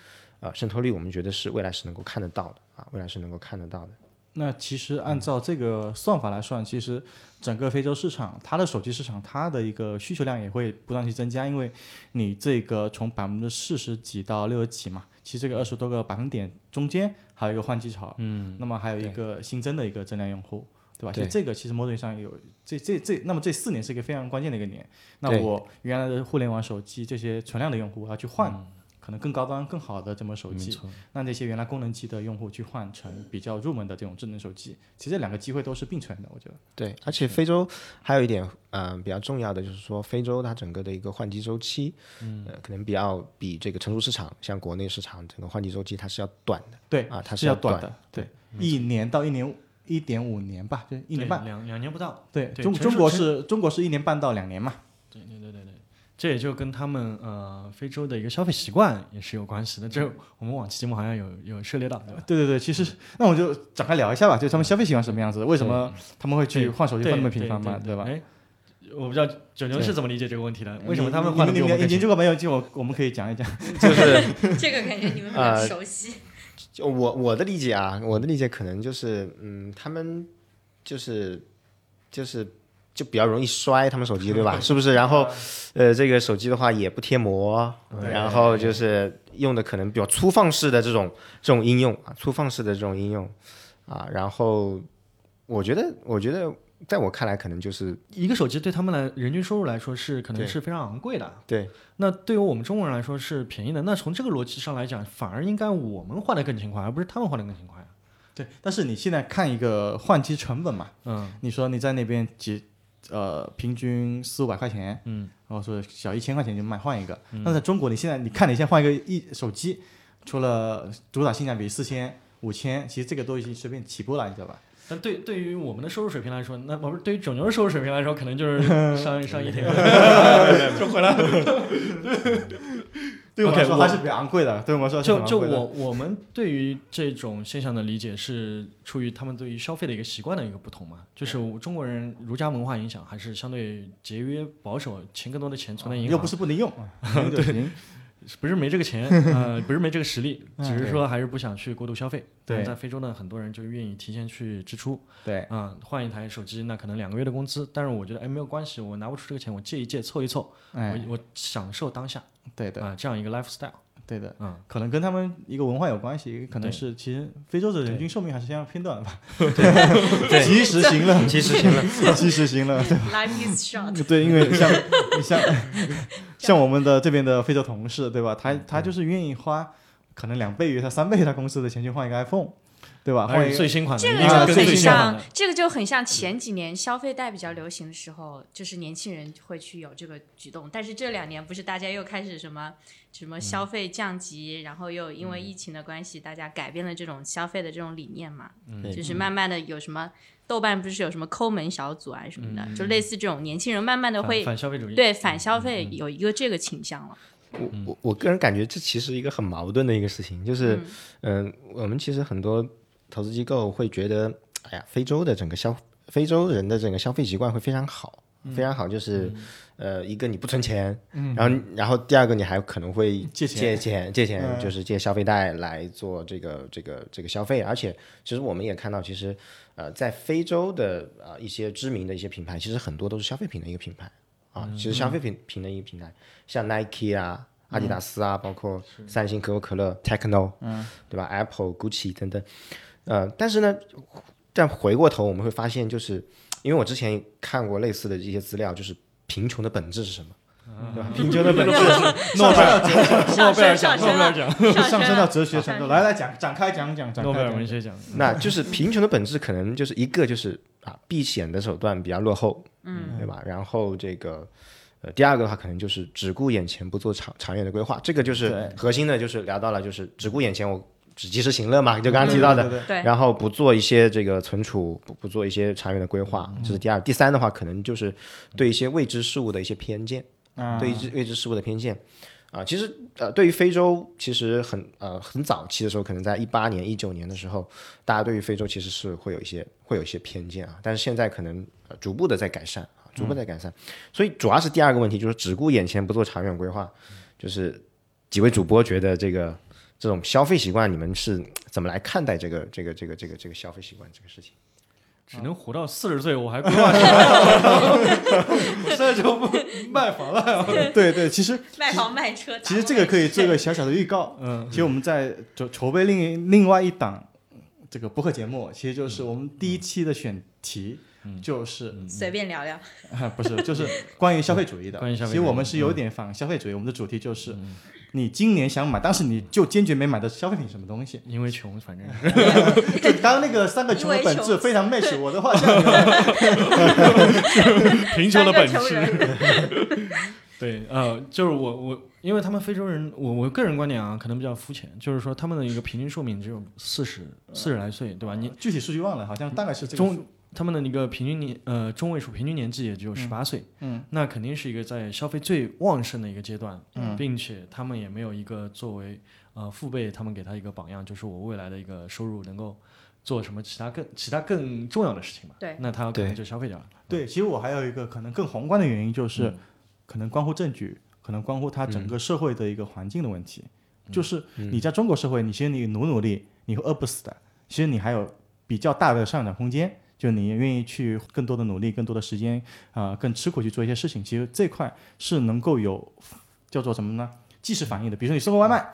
呃渗透率，我们觉得是未来是能够看得到的啊，未来是能够看得到的。那其实按照这个算法来算，其实整个非洲市场，它的手机市场，它的一个需求量也会不断去增加，因为你这个从百分之四十几到六十几嘛，其实这个二十多个百分点中间还有一个换机潮，嗯，那么还有一个新增的一个增量用户，对吧？其实这个其实某种意义上有这这这，那么这四年是一个非常关键的一个年，那我原来的互联网手机这些存量的用户要去换。可能更高端、更好的这么手机，那那些原来功能机的用户去换成比较入门的这种智能手机，其实这两个机会都是并存的，我觉得。对，而且非洲还有一点，嗯、比较重要的就是说，非洲它整个的一个换机周期，嗯，呃，可能比较比这个成熟市场，像国内市场整个换机周期它是要短的，对啊，它是要短的，对，一年到一年一点五年吧，就一年半。两两年不到。对，对中中国是中国是一年半到两年嘛。对对对对对，这也就跟他们呃非洲的一个消费习惯也是有关系的。这我们往期节目好像有有涉猎到，对吧？对对对，其实那我就展开聊一下吧，就他们消费习惯什么样子，为什么他们会去换手机换那么频繁嘛，吧？对哎，我不知道九牛是怎么理解这个问题的？为什么他们换的你们比我们更勤研究过没有？就我我们可以讲一讲。就是 这个感觉你们比较呃熟悉。就我我的理解啊，我的理解可能就是，嗯，他们就是就是就比较容易摔他们手机，对吧？是不是？然后，呃，这个手机的话也不贴膜，然后就是用的可能比较粗放式的这种这种应用啊，粗放式的这种应用啊，然后我觉得，我觉得在我看来，可能就是一个手机对他们来人均收入来说是可能是非常昂贵的。对那对于我们中国人来说是便宜的。那从这个逻辑上来讲，反而应该我们换的更勤快，而不是他们换的更勤快。对，但是你现在看一个换机成本嘛，嗯你说你在那边几呃平均四五百块钱，嗯，然后说小一千块钱就买换一个，那在中国你现在你看你现在换一个一手机，除了主打性价比四千五千，其实这个都已经随便起步了，你知道吧？但对对于我们的收入水平来说，那不是对于整牛的收入水平来说，可能就是上 上一天 就回来了。对我来说还是比较昂贵的，对我来说就就我我们对于这种现象的理解是出于他们对于消费的一个习惯的一个不同嘛，就是中国人儒家文化影响还是相对节约保守，钱更多的钱存在银行，又不是不能用，用就行不是没这个钱，呃，不是没这个实力，嗯只是说还是不想去过度消费。对但在非洲呢，很多人就愿意提前去支出，对啊、换一台手机那可能两个月的工资，但是我觉得哎没有关系，我拿不出这个钱，我借一借凑一凑，哎我我享受当下对的啊、这样一个 lifestyle。对的，嗯，可能跟他们一个文化有关系，可能是其实非洲的人均寿命还是相当偏短的吧，对。及时行乐，及时行乐。及时行乐，对吧？Life is short。对，因为像你像像我们的这边的非洲同事，对吧？他他就是愿意花可能两倍于他三倍他公司的钱去换一个 iPhone，对吧？还是换一个最新款的，这个就很。像这个就很像前几年消费贷比较流行的时候，就是年轻人会去有这个举动。但是这两年不是大家又开始什么什么消费降级，然后又因为疫情的关系，大家改变了这种消费的这种理念嘛？嗯就是慢慢的有什么豆瓣不是有什么抠门小组啊什么的，就类似这种年轻人慢慢的会反消费主义，对反消费有一个这个倾向了。我我我个人感觉这其实一个很矛盾的一个事情，就是嗯、我们其实很多投资机构会觉得，哎呀，非洲的整个消非洲人的整个消费习惯会非常好，非常好，就是、呃，一个你不存钱，嗯。然后然后第二个你还可能会借钱借钱借钱，嗯。就是借消费贷来做这个这个这个消费，而且其实我们也看到，其实呃，在非洲的呃一些知名的一些品牌，其实很多都是消费品的一个品牌。啊，其实消费品品的一个平台，像 Nike 啊、阿迪达斯啊，包括三星、可口可乐、Techno，嗯，对吧？Apple、Gucci 等等，呃，但是呢，但回过头我们会发现，就是因为我之前看过类似的一些资料，就是贫穷的本质是什么？对吧？贫穷的本质是诺贝尔诺贝尔奖，诺贝尔奖，上上升到哲学程度，来来讲展开讲讲展诺贝尔文学奖。那就是贫穷的本质，可能就是一个就是啊避险的手段比较落后，嗯，对吧？然后这个呃第二个的话，可能就是只顾眼前，不做长长远的规划。这个就是核心的，就是聊到了就是只顾眼前，我只及时行乐嘛，就刚刚提到的。对对对对，然后不做一些这个存储，不不做一些长远的规划，这是第二。第三的话，可能就是对一些未知事物的一些偏见，嗯对一知未知事物的偏见。啊，其实呃，对于非洲，其实很呃很早期的时候，可能在一八年、一九年的时候，大家对于非洲其实是会有一些会有一些偏见啊，但是现在可能、呃、逐步的在改善啊，逐步在改善。所以主要是第二个问题，就是只顾眼前，不做长远规划。就是几位主播觉得这个这种消费习惯，你们是怎么来看待这个这个这个这个这个消费习惯这个事情？只能活到四十岁，我还规划什么？我 现在就不卖房了。对对，其实 卖房卖车。其实这个可以做一个小小的预告。嗯，其实我们在筹筹备另另外一档这个播客节目，其实就是我们第一期的选题，就是、随便聊聊。啊 不是就是关于消费主义的。关于消费主义其实我们是有点反消费主义，我们的主题就是。你今年想买，但是你就坚决没买的消费品什么东西？因为穷，反正 就刚刚那个三个穷的本质非常 match 我的画像。贫穷的本质。对，呃，就是我我，因为他们非洲人，我我个人观点啊，可能比较肤浅，就是说他们的一个平均寿命只有四十四十来岁，对吧？你具体数据忘了，好像大概是这个中数。他们的一个平均年呃中位数平均年纪也只有十八岁，嗯，那肯定是一个在消费最旺盛的一个阶段，嗯。并且他们也没有一个作为呃父辈他们给他一个榜样，就是我未来的一个收入能够做什么其他更其他更重要的事情嘛，对。那他可能对就消费掉了，对，其实我还有一个可能更宏观的原因，就是嗯。可能关乎政局，可能关乎他整个社会的一个环境的问题。嗯。就是你在中国社会，你其实你努努力，你会饿不死的。其实你还有比较大的上涨空间，就你愿意去更多的努力、更多的时间啊、更吃苦去做一些事情。其实这块是能够有叫做什么呢？即时反应的。比如说你送个外卖，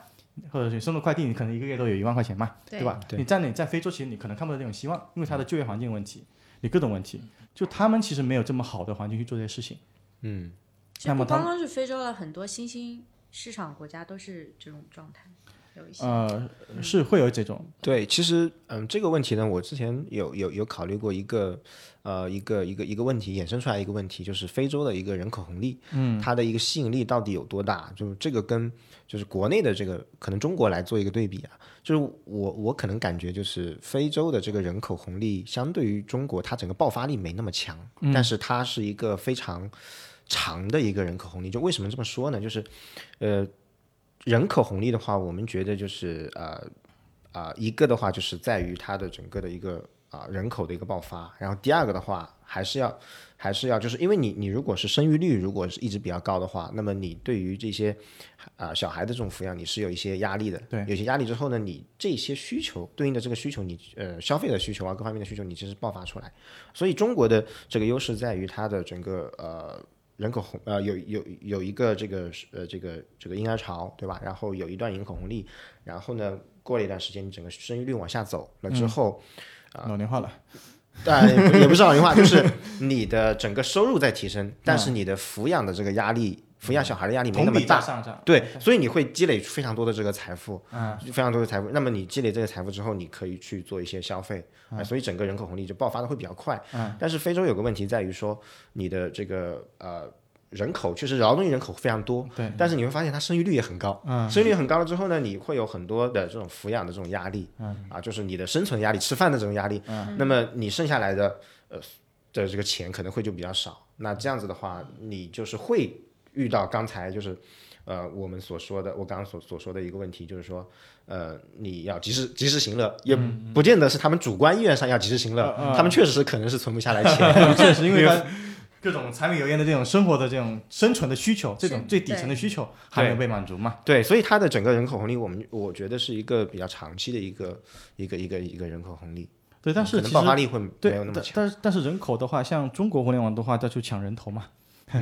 或者是送个快递，你可能一个月都有一万块钱嘛，对对吧？对你在你在非洲，其实你可能看不到这种希望，因为它的就业环境问题，你各种问题，就他们其实没有这么好的环境去做这些事情。嗯，那么他们光光是非洲了，很多新兴市场国家都是这种状态。有一些。呃，是会有这种，对，其实嗯，这个问题呢，我之前有有有考虑过一个呃一个一个一个问题，衍生出来一个问题，就是非洲的一个人口红利，嗯，它的一个吸引力到底有多大？就是这个跟就是国内的这个可能中国来做一个对比啊，就是我我可能感觉就是非洲的这个人口红利相对于中国，它整个爆发力没那么强，但是它是一个非常长的一个人口红利。就为什么这么说呢？就是呃。人口红利的话，我们觉得就是呃啊、一个的话就是在于它的整个的一个啊、人口的一个爆发，然后第二个的话还是要还是要就是因为你你如果是生育率如果是一直比较高的话，那么你对于这些啊、小孩的这种抚养你是有一些压力的，对有些压力之后呢，你这些需求对应的这个需求你呃消费的需求啊各方面的需求你其实爆发出来，所以中国的这个优势在于它的整个呃。人口红呃有有有一个这个呃这个这个婴儿潮对吧？然后有一段人口红利，然后呢过了一段时间，你整个生育率往下走了之后，老龄化了，但也不是老龄化，就是 你的整个收入在提升，但是你的抚养的这个压力，抚养小孩的压力没那么大。对，所以你会积累非常多的这个财富，嗯，非常多的财富。那么你积累这个财富之后，你可以去做一些消费，啊、所以整个人口红利就爆发的会比较快。嗯，但是非洲有个问题在于说，你的这个呃人口确实劳动力人口非常多，对，但是你会发现它生育率也很高，嗯生育率很高了之后呢，你会有很多的这种抚养的这种压力，嗯啊，就是你的生存压力、吃饭的这种压力，嗯那么你剩下来的呃的这个钱可能会就比较少。那这样子的话，你就是会遇到刚才就是呃我们所说的，我刚刚所所说的一个问题，就是说呃你要及时及时行乐，也不见得是他们主观意愿上要及时行乐，嗯嗯他们确实是可能是存不下来钱，确实，因为他 各种柴米油盐的这种生活的这种生存的需求，这种最底层的需求还没有被满足嘛？对，所以它的整个人口红利，我们我觉得是一个比较长期的一个一个一个一个人口红利。对，但是可能其实爆发力会没有那么强。但但是但是人口的话，像中国互联网的话，它就抢人头嘛，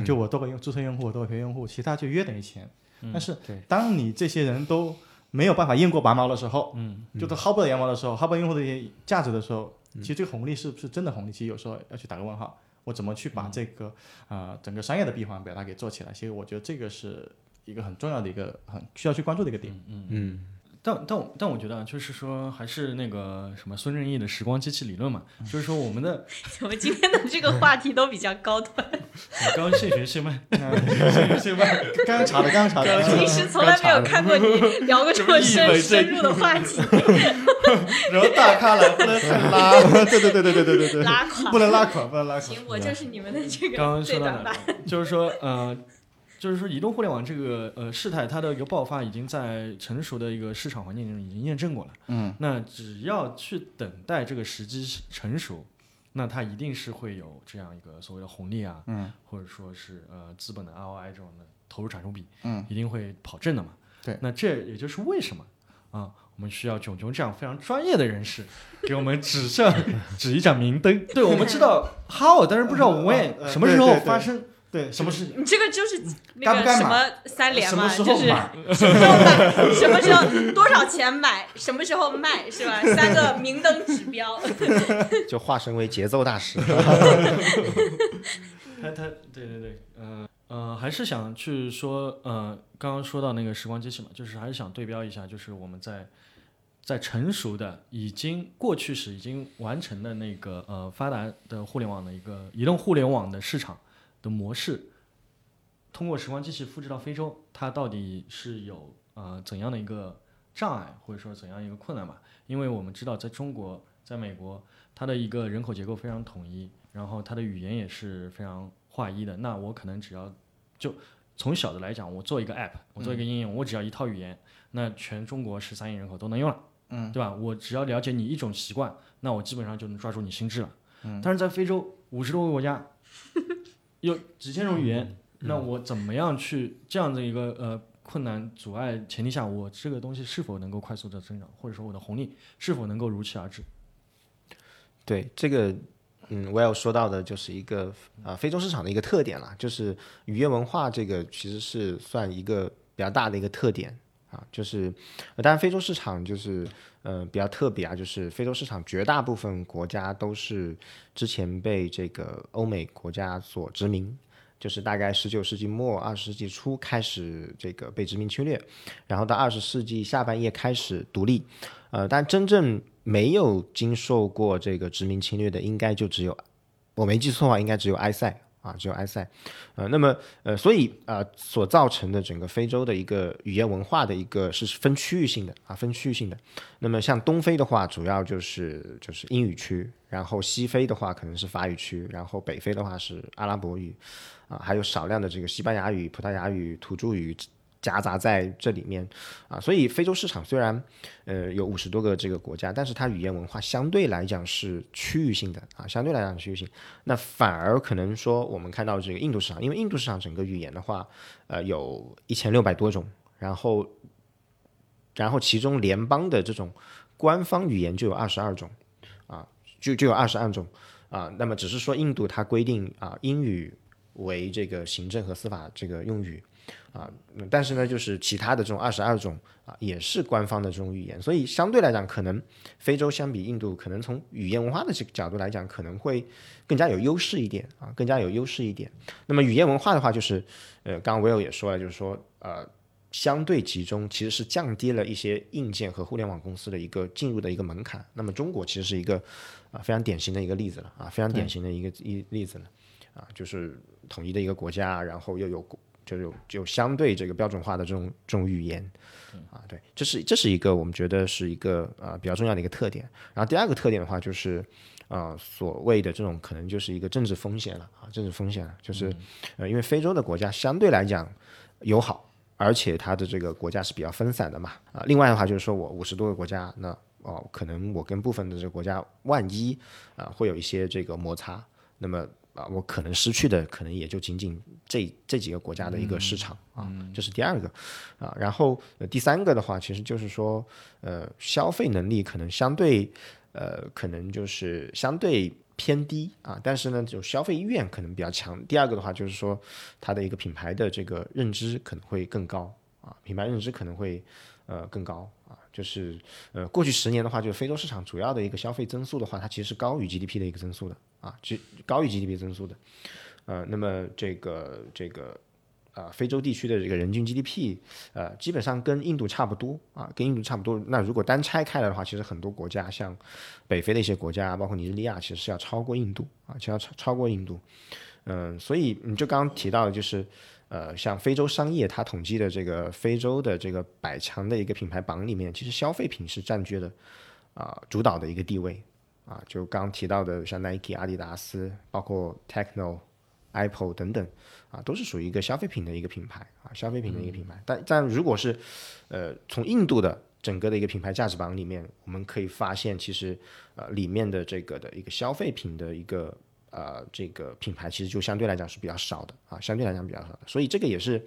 就我多个用注册用户，多个学用户，其他就约等于钱。但是当你这些人都没有办法验过拔毛的时候，嗯，就都薅不到羊毛的时候，薅不到用户的一些价值的时候，其实这个红利是不是真的红利？其实有时候要去打个问号。我怎么去把这个啊、呃整个商业的闭环把它给做起来？其实我觉得这个是一个很重要的一个很需要去关注的一个点。嗯嗯，但但我但我觉得啊，就是说还是那个什么孙正义的时光机器理论嘛，就是说我们的 怎么今天的这个话题都比较高端？我刚现学现卖，现学现卖，刚刚查的，刚刚查的，平时从来没有看过你聊过这么深深入的话题，然后大咖来不能太拉，对对对对对对对对，拉垮不能拉垮，不能拉垮。行，我就是你们的这刚刚个最说到哪短板。就是说呃，就是说移动互联网这个呃事态，它的一个爆发已经在成熟的一个市场环境中已经验证过了。嗯，那只要去等待这个时机成熟，那它一定是会有这样一个所谓的红利啊，嗯，或者说是呃资本的 ROI 这种的投入产出比，嗯，一定会跑正的嘛。对那这也就是为什么啊，我们需要囧囧这样非常专业的人士 给我们指向指一盏明灯。对，我们知道 how，但是不知道 when，呃什么时候对对对发生。对，什么事？你这个就是那个什么三连嘛，什么时就是什么时候买，什么时候多少钱买，什么时候卖，是吧？三个明灯指标。就化身为节奏大师。他他对对对，呃呃，还是想去说，呃，刚刚说到那个时光机器嘛，就是还是想对标一下，就是我们在在成熟的、已经过去时已经完成的那个呃发达的互联网的一个移动互联网的市场的模式，通过时光机器复制到非洲，它到底是有呃怎样的一个障碍，或者说怎样一个困难吧？因为我们知道，在中国、在美国，它的一个人口结构非常统一，然后它的语言也是非常划一的。那我可能只要就从小的来讲，我做一个 app，我做一个应用，我只要一套语言，那全中国十三亿人口都能用了，嗯，对吧？我只要了解你一种习惯，那我基本上就能抓住你心智了。嗯但是在非洲五十多个国家，有几千种语言，那我怎么样去这样的一个呃困难阻碍前提下，我这个东西是否能够快速的增长，或者说我的红利是否能够如期而至？对这个，嗯，我要说到的就是一个呃非洲市场的一个特点啦，就是语言文化这个其实是算一个比较大的一个特点啊，就是呃当然非洲市场就是呃比较特别啊，就是非洲市场绝大部分国家都是之前被这个欧美国家所殖民。就是大概十九世纪末二十世纪初开始这个被殖民侵略，然后到二十世纪下半叶开始独立，呃，但真正没有经受过这个殖民侵略的，应该就只有我没记错的话，应该只有埃塞。啊，只有埃塞，呃，那么呃，所以啊，所造成的整个非洲的一个语言文化的一个是分区域性的啊，分区域性的。那么像东非的话，主要就是就是英语区，然后西非的话可能是法语区，然后北非的话是阿拉伯语，啊，还有少量的这个西班牙语、葡萄牙语、土著语。夹杂在这里面啊，所以非洲市场虽然呃有五十多个这个国家，但是它语言文化相对来讲是区域性的啊，相对来讲区域性。那反而可能说我们看到这个印度市场，因为印度市场整个语言的话，呃，有一千六百多种，然后然后其中联邦的这种官方语言就有二十二种啊，就就有二十二种啊。那么只是说印度它规定啊，英语为这个行政和司法这个用语。啊，但是呢，就是其他的这种二十二种啊，也是官方的这种语言，所以相对来讲，可能非洲相比印度，可能从语言文化的这个角度来讲，可能会更加有优势一点啊，更加有优势一点。那么语言文化的话，就是呃，刚刚 Will 也说了，就是说呃，相对集中，其实是降低了一些硬件和互联网公司的一个进入的一个门槛。那么中国其实是一个啊非常典型的一个例子了啊，非常典型的一个一例子了啊，就是统一的一个国家，然后又有。就有就相对这个标准化的这种这种语言，啊，对，这是这是一个我们觉得是一个呃比较重要的一个特点。然后第二个特点的话，就是呃所谓的这种可能就是一个政治风险了啊，政治风险了，就是呃因为非洲的国家相对来讲友好，而且它的这个国家是比较分散的嘛啊。另外的话就是说我五十多个国家，那哦可能我跟部分的这个国家万一啊会有一些这个摩擦，那么。啊，我可能失去的可能也就仅仅这这几个国家的一个市场啊，这是第二个啊。然后第三个的话，其实就是说，呃，消费能力可能相对，呃，可能就是相对偏低啊。但是呢，就消费意愿可能比较强。第二个的话，就是说它的一个品牌的这个认知可能会更高啊，品牌认知可能会呃更高啊。就是呃，过去十年的话，就是非洲市场主要的一个消费增速的话，它其实是高于 GDP 的一个增速的。啊，就高于 GDP 增速的，呃，那么这个这个啊，非洲地区的这个人均 GDP，呃，基本上跟印度差不多啊，跟印度差不多。那如果单拆开来的话，其实很多国家，像北非的一些国家，包括尼日利亚，其实是要超过印度啊，就要超超过印度。嗯，所以你就刚刚提到的，就是呃，像非洲商业它统计的这个非洲的这个百强的一个品牌榜里面，其实消费品是占据了啊主导的一个地位。啊，就刚刚提到的像 Nike、阿迪达斯，包括 Techno、Apple 等等，啊，都是属于一个消费品的一个品牌啊，消费品的一个品牌。但但如果是，呃，从印度的整个的一个品牌价值榜里面，我们可以发现，其实呃里面的这个的一个消费品的一个呃这个品牌，其实就相对来讲是比较少的啊，相对来讲比较少的。所以这个也是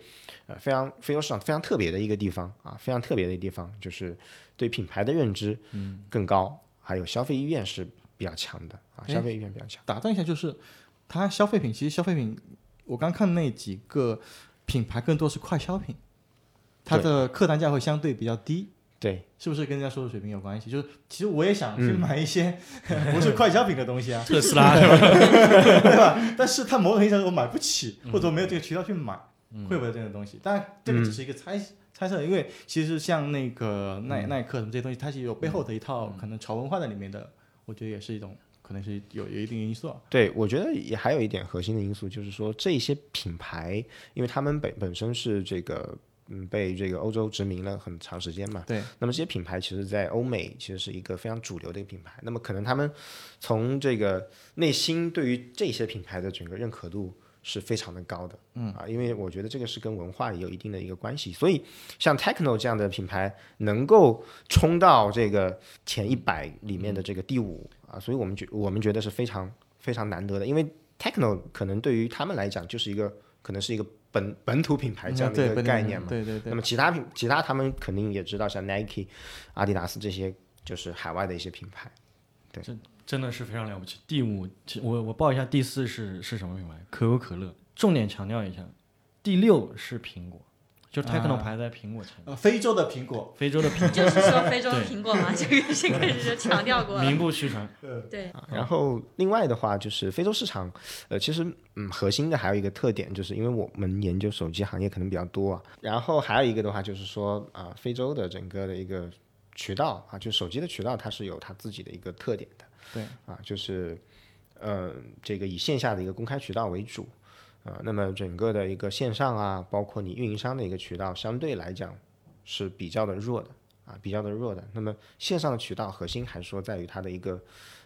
呃非常非常市场非常特别的一个地方啊，非常特别的地方，就是对品牌的认知嗯更高。还有消费意愿是比较强的啊，消费意愿比较强。打断一下，就是它消费品，其实消费品，我刚看那几个品牌更多是快消品，它的客单价会相对比较低。对，是不是跟人家收入水平有关系？就是其实我也想去买一些不是快消品的东西啊，特斯拉，对吧？但是它某种意义上我买不起，或者我没有这个渠道去买，会不会这个东西？当然，这个只是一个猜。猜测，因为其实像那个耐耐克什么这些东西，它是有背后的一套可能潮文化在里面的，我觉得也是一种可能是有有一定因素。对，我觉得也还有一点核心的因素，就是说这些品牌，因为他们本本身是这个嗯被这个欧洲殖民了很长时间嘛，对。那么这些品牌其实，在欧美其实是一个非常主流的一个品牌，那么可能他们从这个内心对于这些品牌的整个认可度。是非常的高的，嗯啊，因为我觉得这个是跟文化也有一定的一个关系，所以像 Techno 这样的品牌能够冲到这个前一百里面的这个第五啊，所以我们觉我们觉得是非常非常难得的，因为 Techno 可能对于他们来讲就是一个可能是一个本本土品牌这样的一个概念嘛，对对对。那么其他品其他他们肯定也知道，像 Nike、阿迪达斯这些就是海外的一些品牌，对。真的是非常了不起。第五，我我报一下，第四是是什么品牌？可口可乐。重点强调一下，第六是苹果。就 Techno 排在苹果前面，呃，非洲的苹果，非洲的苹果就是说非洲的苹果嘛，这个先开始就强调过了。名不虚传。对，然后另外的话就是非洲市场，呃，其实嗯核心的还有一个特点，就是因为我们研究手机行业可能比较多啊，然后还有一个的话就是说啊、非洲的整个的一个渠道啊，就手机的渠道它是有它自己的一个特点的，对啊，就是呃这个以线下的一个公开渠道为主。呃，那么整个的一个线上啊，包括你运营商的一个渠道，相对来讲是比较的弱的啊，比较的弱的。那么线上的渠道核心还是说在于它的一个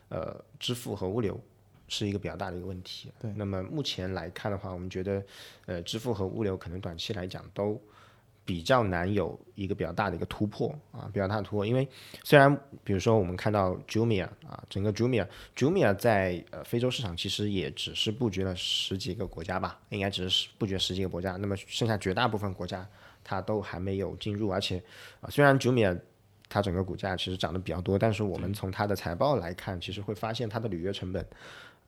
呃支付和物流是一个比较大的一个问题。对那么目前来看的话，我们觉得呃支付和物流可能短期来讲都比较难有一个比较大的一个突破啊，比较大的突破。因为虽然比如说我们看到 Jumia 啊，整个 Jumia Jumia 在呃非洲市场其实也只是布局了十几个国家吧，应该只是布局十几个国家。那么剩下绝大部分国家它都还没有进入，而且啊、虽然 Jumia 它整个股价其实涨得比较多，但是我们从它的财报来看，其实会发现它的履约成本，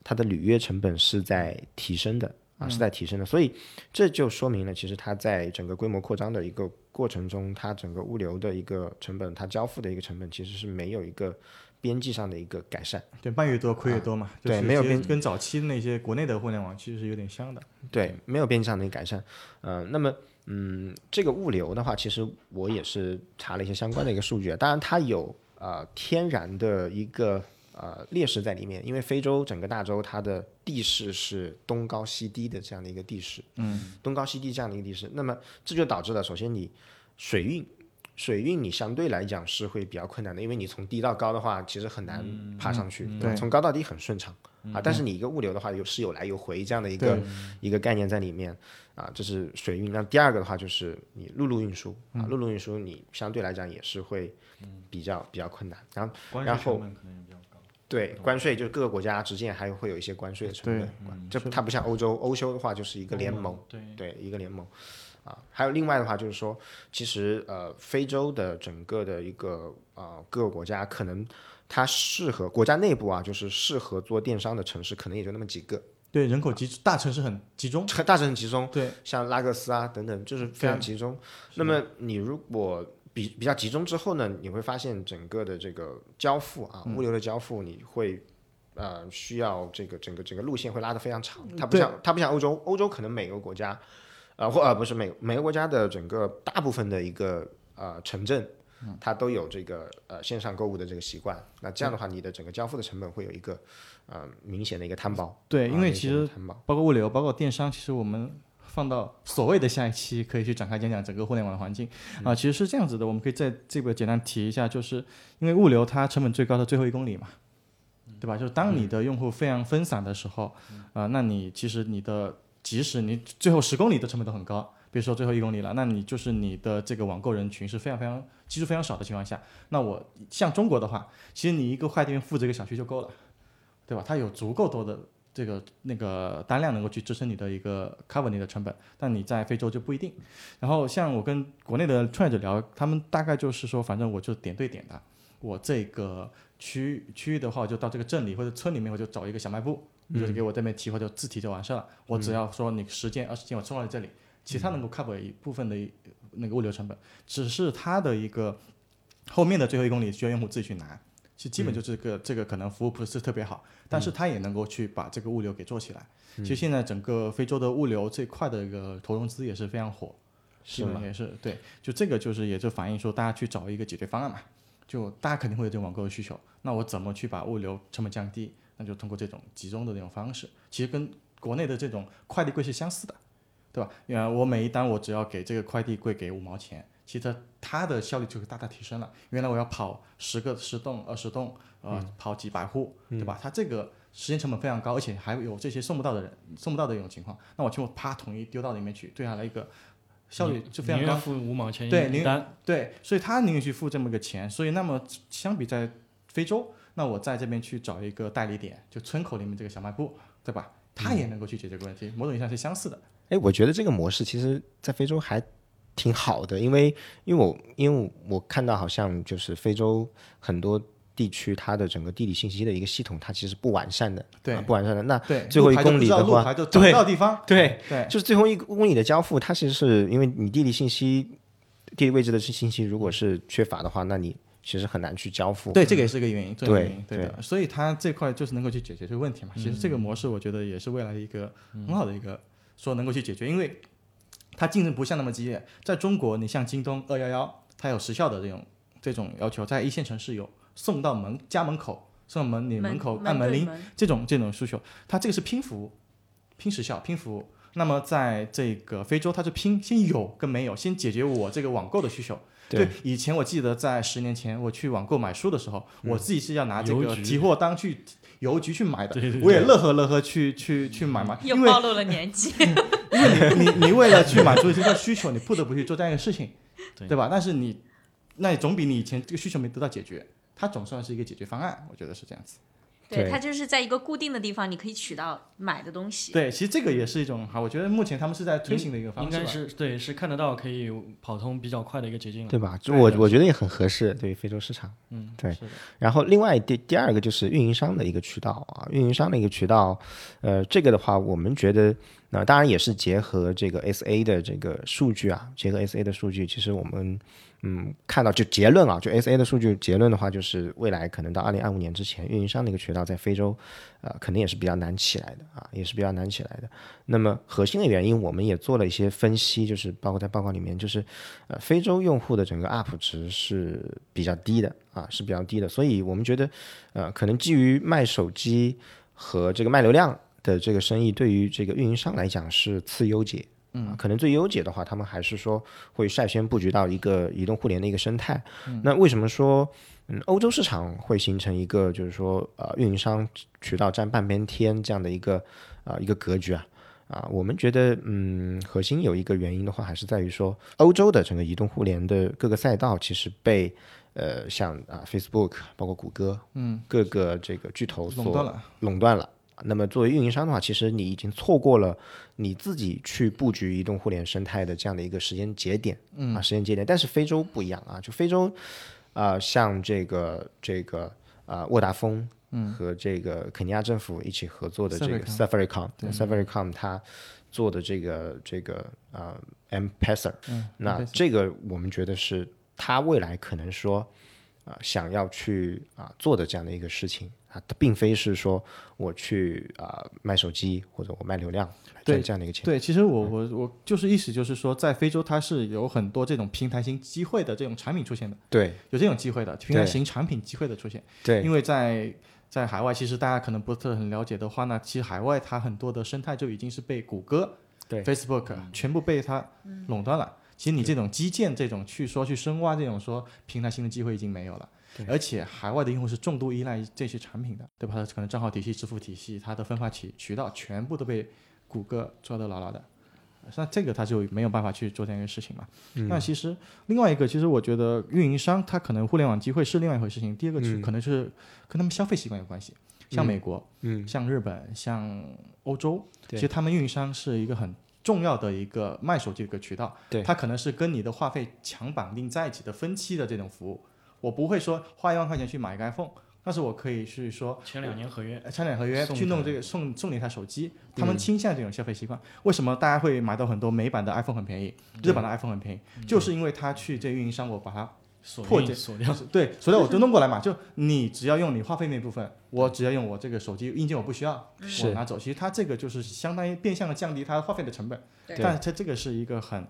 它的履约成本是在提升的啊，是在提升的。所以这就说明了，其实它在整个规模扩张的一个过程中，它整个物流的一个成本，它交付的一个成本其实是没有一个边际上的一个改善。对，卖越多亏越多嘛，啊对没有边跟早期那些国内的互联网其实是有点像的。对，没有边际上的一个改善。呃，那么嗯，这个物流的话，其实我也是查了一些相关的一个数据啊，当然它有呃天然的一个呃劣势在里面，因为非洲整个大洲它的地势是东高西低的这样的一个地势，嗯，东高西低这样的一个地势，那么这就导致了，首先你水运。水运你相对来讲是会比较困难的，因为你从低到高的话，其实很难爬上去，对从高到低很顺畅啊。但是你一个物流的话，有是有来有回这样的一个一个概念在里面啊，这是水运。那第二个的话就是你陆路运输啊，陆路运输你相对来讲也是会比较比较困难。然后然后对关税就是各个国家之间还会有一些关税的成本，这它不像欧洲，欧洲的话就是一个联盟，对对。一个联盟。啊。还有另外的话就是说，其实呃非洲的整个的一个呃各个国家可能它适合国家内部啊，就是适合做电商的城市可能也就那么几个，对，人口集大城市很集中。大城市集中，对，像拉各斯啊等等，就是非常集中。那么你如果比比较集中之后呢，你会发现整个的这个交付啊，物流的交付，你会呃需要这个整个整个路线会拉得非常长。它不像它不像欧洲，欧洲可能每个国家呃或呃不是每每个国家的整个大部分的一个呃城镇。它都有这个呃线上购物的这个习惯，那这样的话，你的整个交付的成本会有一个呃明显的一个摊薄。对，因为其实包括物流，包括电商，其实我们放到所谓的下一期可以去展开讲讲整个互联网的环境。啊，其实是这样子的，我们可以在这个简单提一下，就是因为物流它成本最高的最后一公里嘛，对吧？就是当你的用户非常分散的时候，啊，那你其实你的即使你最后十公里的成本都很高，比如说最后一公里了，那你就是你的这个网购人群是非常非常基数非常少的情况下，那我像中国的话，其实你一个快递员负责一个小区就够了，对吧？它有足够多的这个那个单量能够去支撑你的一个 cover 你的成本，但你在非洲就不一定。然后像我跟国内的创业者聊，他们大概就是说，反正我就点对点的，我这个区区域的话，我就到这个镇里或者村里面，我就找一个小卖部，你就给我这边提货，就自提就完事了。我只要说你十件二十件我送到你这里，其他能够 cover 一部分的那个物流成本，只是它的一个后面的最后一公里需要用户自己去拿。其实基本就这个、这个可能服务不是特别好，但是它也能够去把这个物流给做起来。其实现在整个非洲的物流这块的一个投融资也是非常火，是吗也是对，就这个就是也就反映说大家去找一个解决方案嘛，就大家肯定会有这种网购的需求，那我怎么去把物流成本降低？那就通过这种集中的这种方式，其实跟国内的这种快递柜是相似的，对吧？呃，我每一单我只要给这个快递柜给五毛钱，其实它的效率就会大大提升了。原来我要跑十个十栋、二十栋，呃，跑几百户，对吧？它这个时间成本非常高，而且还有这些送不到的人，送不到的一种情况，那我全部啪统一丢到里面去，对它的一个效率就非常高宁愿。付五毛钱对宁一单，对，所以他宁愿去付这么个钱，所以那么相比在非洲，那我在这边去找一个代理点，就村口里面这个小卖部，对吧？他也能够去解决这个问题，某种意义上是相似的。哎，我觉得这个模式其实在非洲还挺好的，因为因为我因为我看到好像就是非洲很多地区它的整个地理信息的一个系统，它其实不完善的，对啊不完善的。那，最后一公里的话对到地方，对，对，就是最后一公里的交付，它其实是因为你地理信息、地理位置的信息如果是缺乏的话，那你其实很难去交付。对，这个也是个原因，这个对原因，对的。所以它这块就是能够去解决这个问题嘛。其实这个模式，我觉得也是未来一个很好的一个说能够去解决，因为它竞争不像那么激烈。在中国，你像京东、二幺幺，它有时效的这种这种要求，在一线城市有送到门家门口，送到门你门口按门铃这种这种需求，它这个是拼服务、拼时效、拼服务。那么在这个非洲，它是拼先有跟没有，先解决我这个网购的需求。对，以前我记得在十年前我去网购买书的时候，我自己是要拿这个提货单去邮局去买的，我也乐呵乐呵去去去买嘛，又因为暴露了年纪。因为你你你为了去满足这个需求，你不得不去做这样一个事情，对对吧？但是你那也总比你以前这个需求没得到解决，它总算是一个解决方案，我觉得是这样子。对，它就是在一个固定的地方，你可以取到买的东西。对，其实这个也是一种好，我觉得目前他们是在推行的一个方式吧。应该是对，是看得到可以跑通比较快的一个捷径了。对吧？就我我觉得也很合适，对于非洲市场。嗯，对然后另外第第二个就是运营商的一个渠道啊，运营商的一个渠道，呃，这个的话，我们觉得，那、当然也是结合这个 SA 的这个数据啊，结合 SA 的数据，其实我们嗯看到就结论啊，就 SA 的数据结论的话，就是未来可能到二零二五年之前，运营商的一个渠道在非洲，呃，肯定也是比较难起来的啊，也是比较难起来的。那么核心的原因，我们也做了一些分析，就是包括在报告里面，就是呃，非洲用户的整个 UP 值是比较低的啊，是比较低的，所以我们觉得，呃，可能基于卖手机和这个卖流量的这个生意，对于这个运营商来讲是次优解。嗯，可能最优解的话，他们还是说会率先布局到一个移动互联的一个生态。那为什么说嗯欧洲市场会形成一个就是说呃运营商渠道占半边天这样的一个啊、一个格局啊？啊，我们觉得，嗯，核心有一个原因的话，还是在于说，欧洲的整个移动互联的各个赛道，其实被呃像啊 Facebook，包括谷歌，嗯，各个这个巨头所垄断了。垄断了。那么作为运营商的话，其实你已经错过了你自己去布局移动互联生态的这样的一个时间节点，嗯啊，时间节点。但是非洲不一样啊，就非洲啊、像这个这个啊、沃达丰。嗯，和这个肯尼亚政府一起合作的这个 Safaricom，Safaricom 它做的这个这个啊 M-Pesa，嗯，那这个我们觉得是他未来可能说啊、想要去啊、做的这样的一个事情啊，它并非是说我去啊、卖手机或者我卖流量来赚对这样的一个钱。对，其实我我我就是意思就是说，在非洲它是有很多这种平台型机会的这种产品出现的，对。有这种机会的平台型产品机会的出现。对。因为在在海外，其实大家可能不是很了解的话呢，其实海外它很多的生态就已经是被谷歌、对。Facebook 全部被它垄断了。其实你这种基建这种去说去深挖这种说平台型的机会已经没有了，而且海外的用户是重度依赖这些产品的，对吧？它可能账号体系、支付体系、它的分发渠渠道全部都被谷歌抓得牢牢的。那这个它就没有办法去做这样一个事情嘛。那其实另外一个，其实我觉得运营商它可能互联网机会是另外一回事情。第二个是可能是跟他们消费习惯有关系，像美国、嗯，像日本、像欧洲，其实他们运营商是一个很重要的一个卖手机的一个渠道。对它可能是跟你的话费强绑定在一起的分期的这种服务。我不会说花一万块钱去买一个 iPhone，但是我可以去说签两年合约，呃签两年合约去弄这个送送你一台手机，他们倾向这种消费习惯。为什么大家会买到很多美版的 iPhone 很便宜，日版的 iPhone 很便宜？就是因为他去这运营商，我把它锁破解锁掉。对，所以我就弄过来嘛，就你只要用你话费那部分，我只要用我这个手机硬件我不需要，我拿走。其实它这个就是相当于变相的降低它话费的成本，对但是它这个是一个很，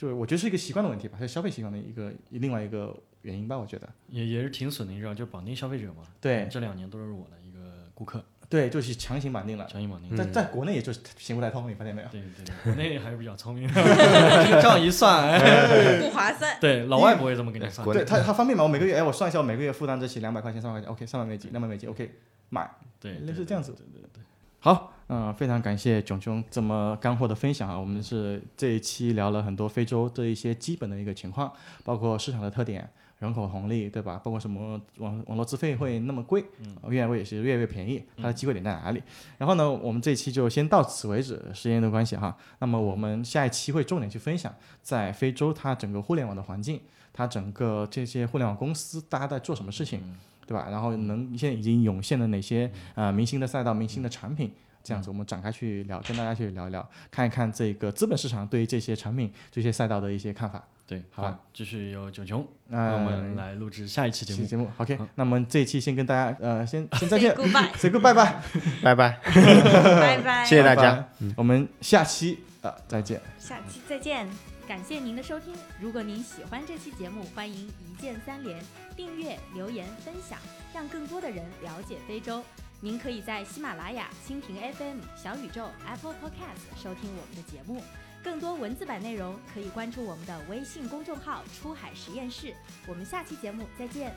就是我觉得是一个习惯的问题吧，是消费习惯的一个另外一个原因吧，我觉得。也也是挺损的，你知道，就绑定消费者嘛。对这两年都是我的一个顾客，对，就是强行绑定了，强行绑定。在在国内也就是行不太通，你发现没有？对对对，国内还是比较聪明的，这样一算，哎，不划算。对，老外不会这么给你算。对他他方便嘛，我每个月哎，我算一下，我每个月负担得起两百块钱、三百块钱，OK，三百美金、两百美金，OK，买。对，类似这样子对对对。好，嗯、非常感谢囧囧这么干货的分享啊！我们是这一期聊了很多非洲这一些基本的一个情况，包括市场的特点、人口红利，对吧？包括什么网网络资费会那么贵，嗯，越来越也是越来越便宜，它的机会点在哪里？然后呢，我们这一期就先到此为止，时间的关系哈。那么我们下一期会重点去分享在非洲它整个互联网的环境，它整个这些互联网公司大家在做什么事情。对吧？然后能现在已经涌现了哪些呃明星的赛道、明星的产品？这样子，我们展开去聊，跟大家去聊一聊，看一看这个资本市场对于这些产品、这些赛道的一些看法。对，好吧，继续由九琼，那我们来录制下一期节目。节目 OK，那么这一期先跟大家呃先先再 Say 见 goodbye 吧，拜拜，拜拜，谢谢大家我们下期呃再见。下期再见。感谢您的收听。如果您喜欢这期节目，欢迎一键三连、订阅、留言、分享，让更多的人了解非洲。您可以在喜马拉雅蜻蜓 fm 小宇宙 apple podcast 收听我们的节目。更多文字版内容可以关注我们的微信公众号出海实验室我们下期节目再见。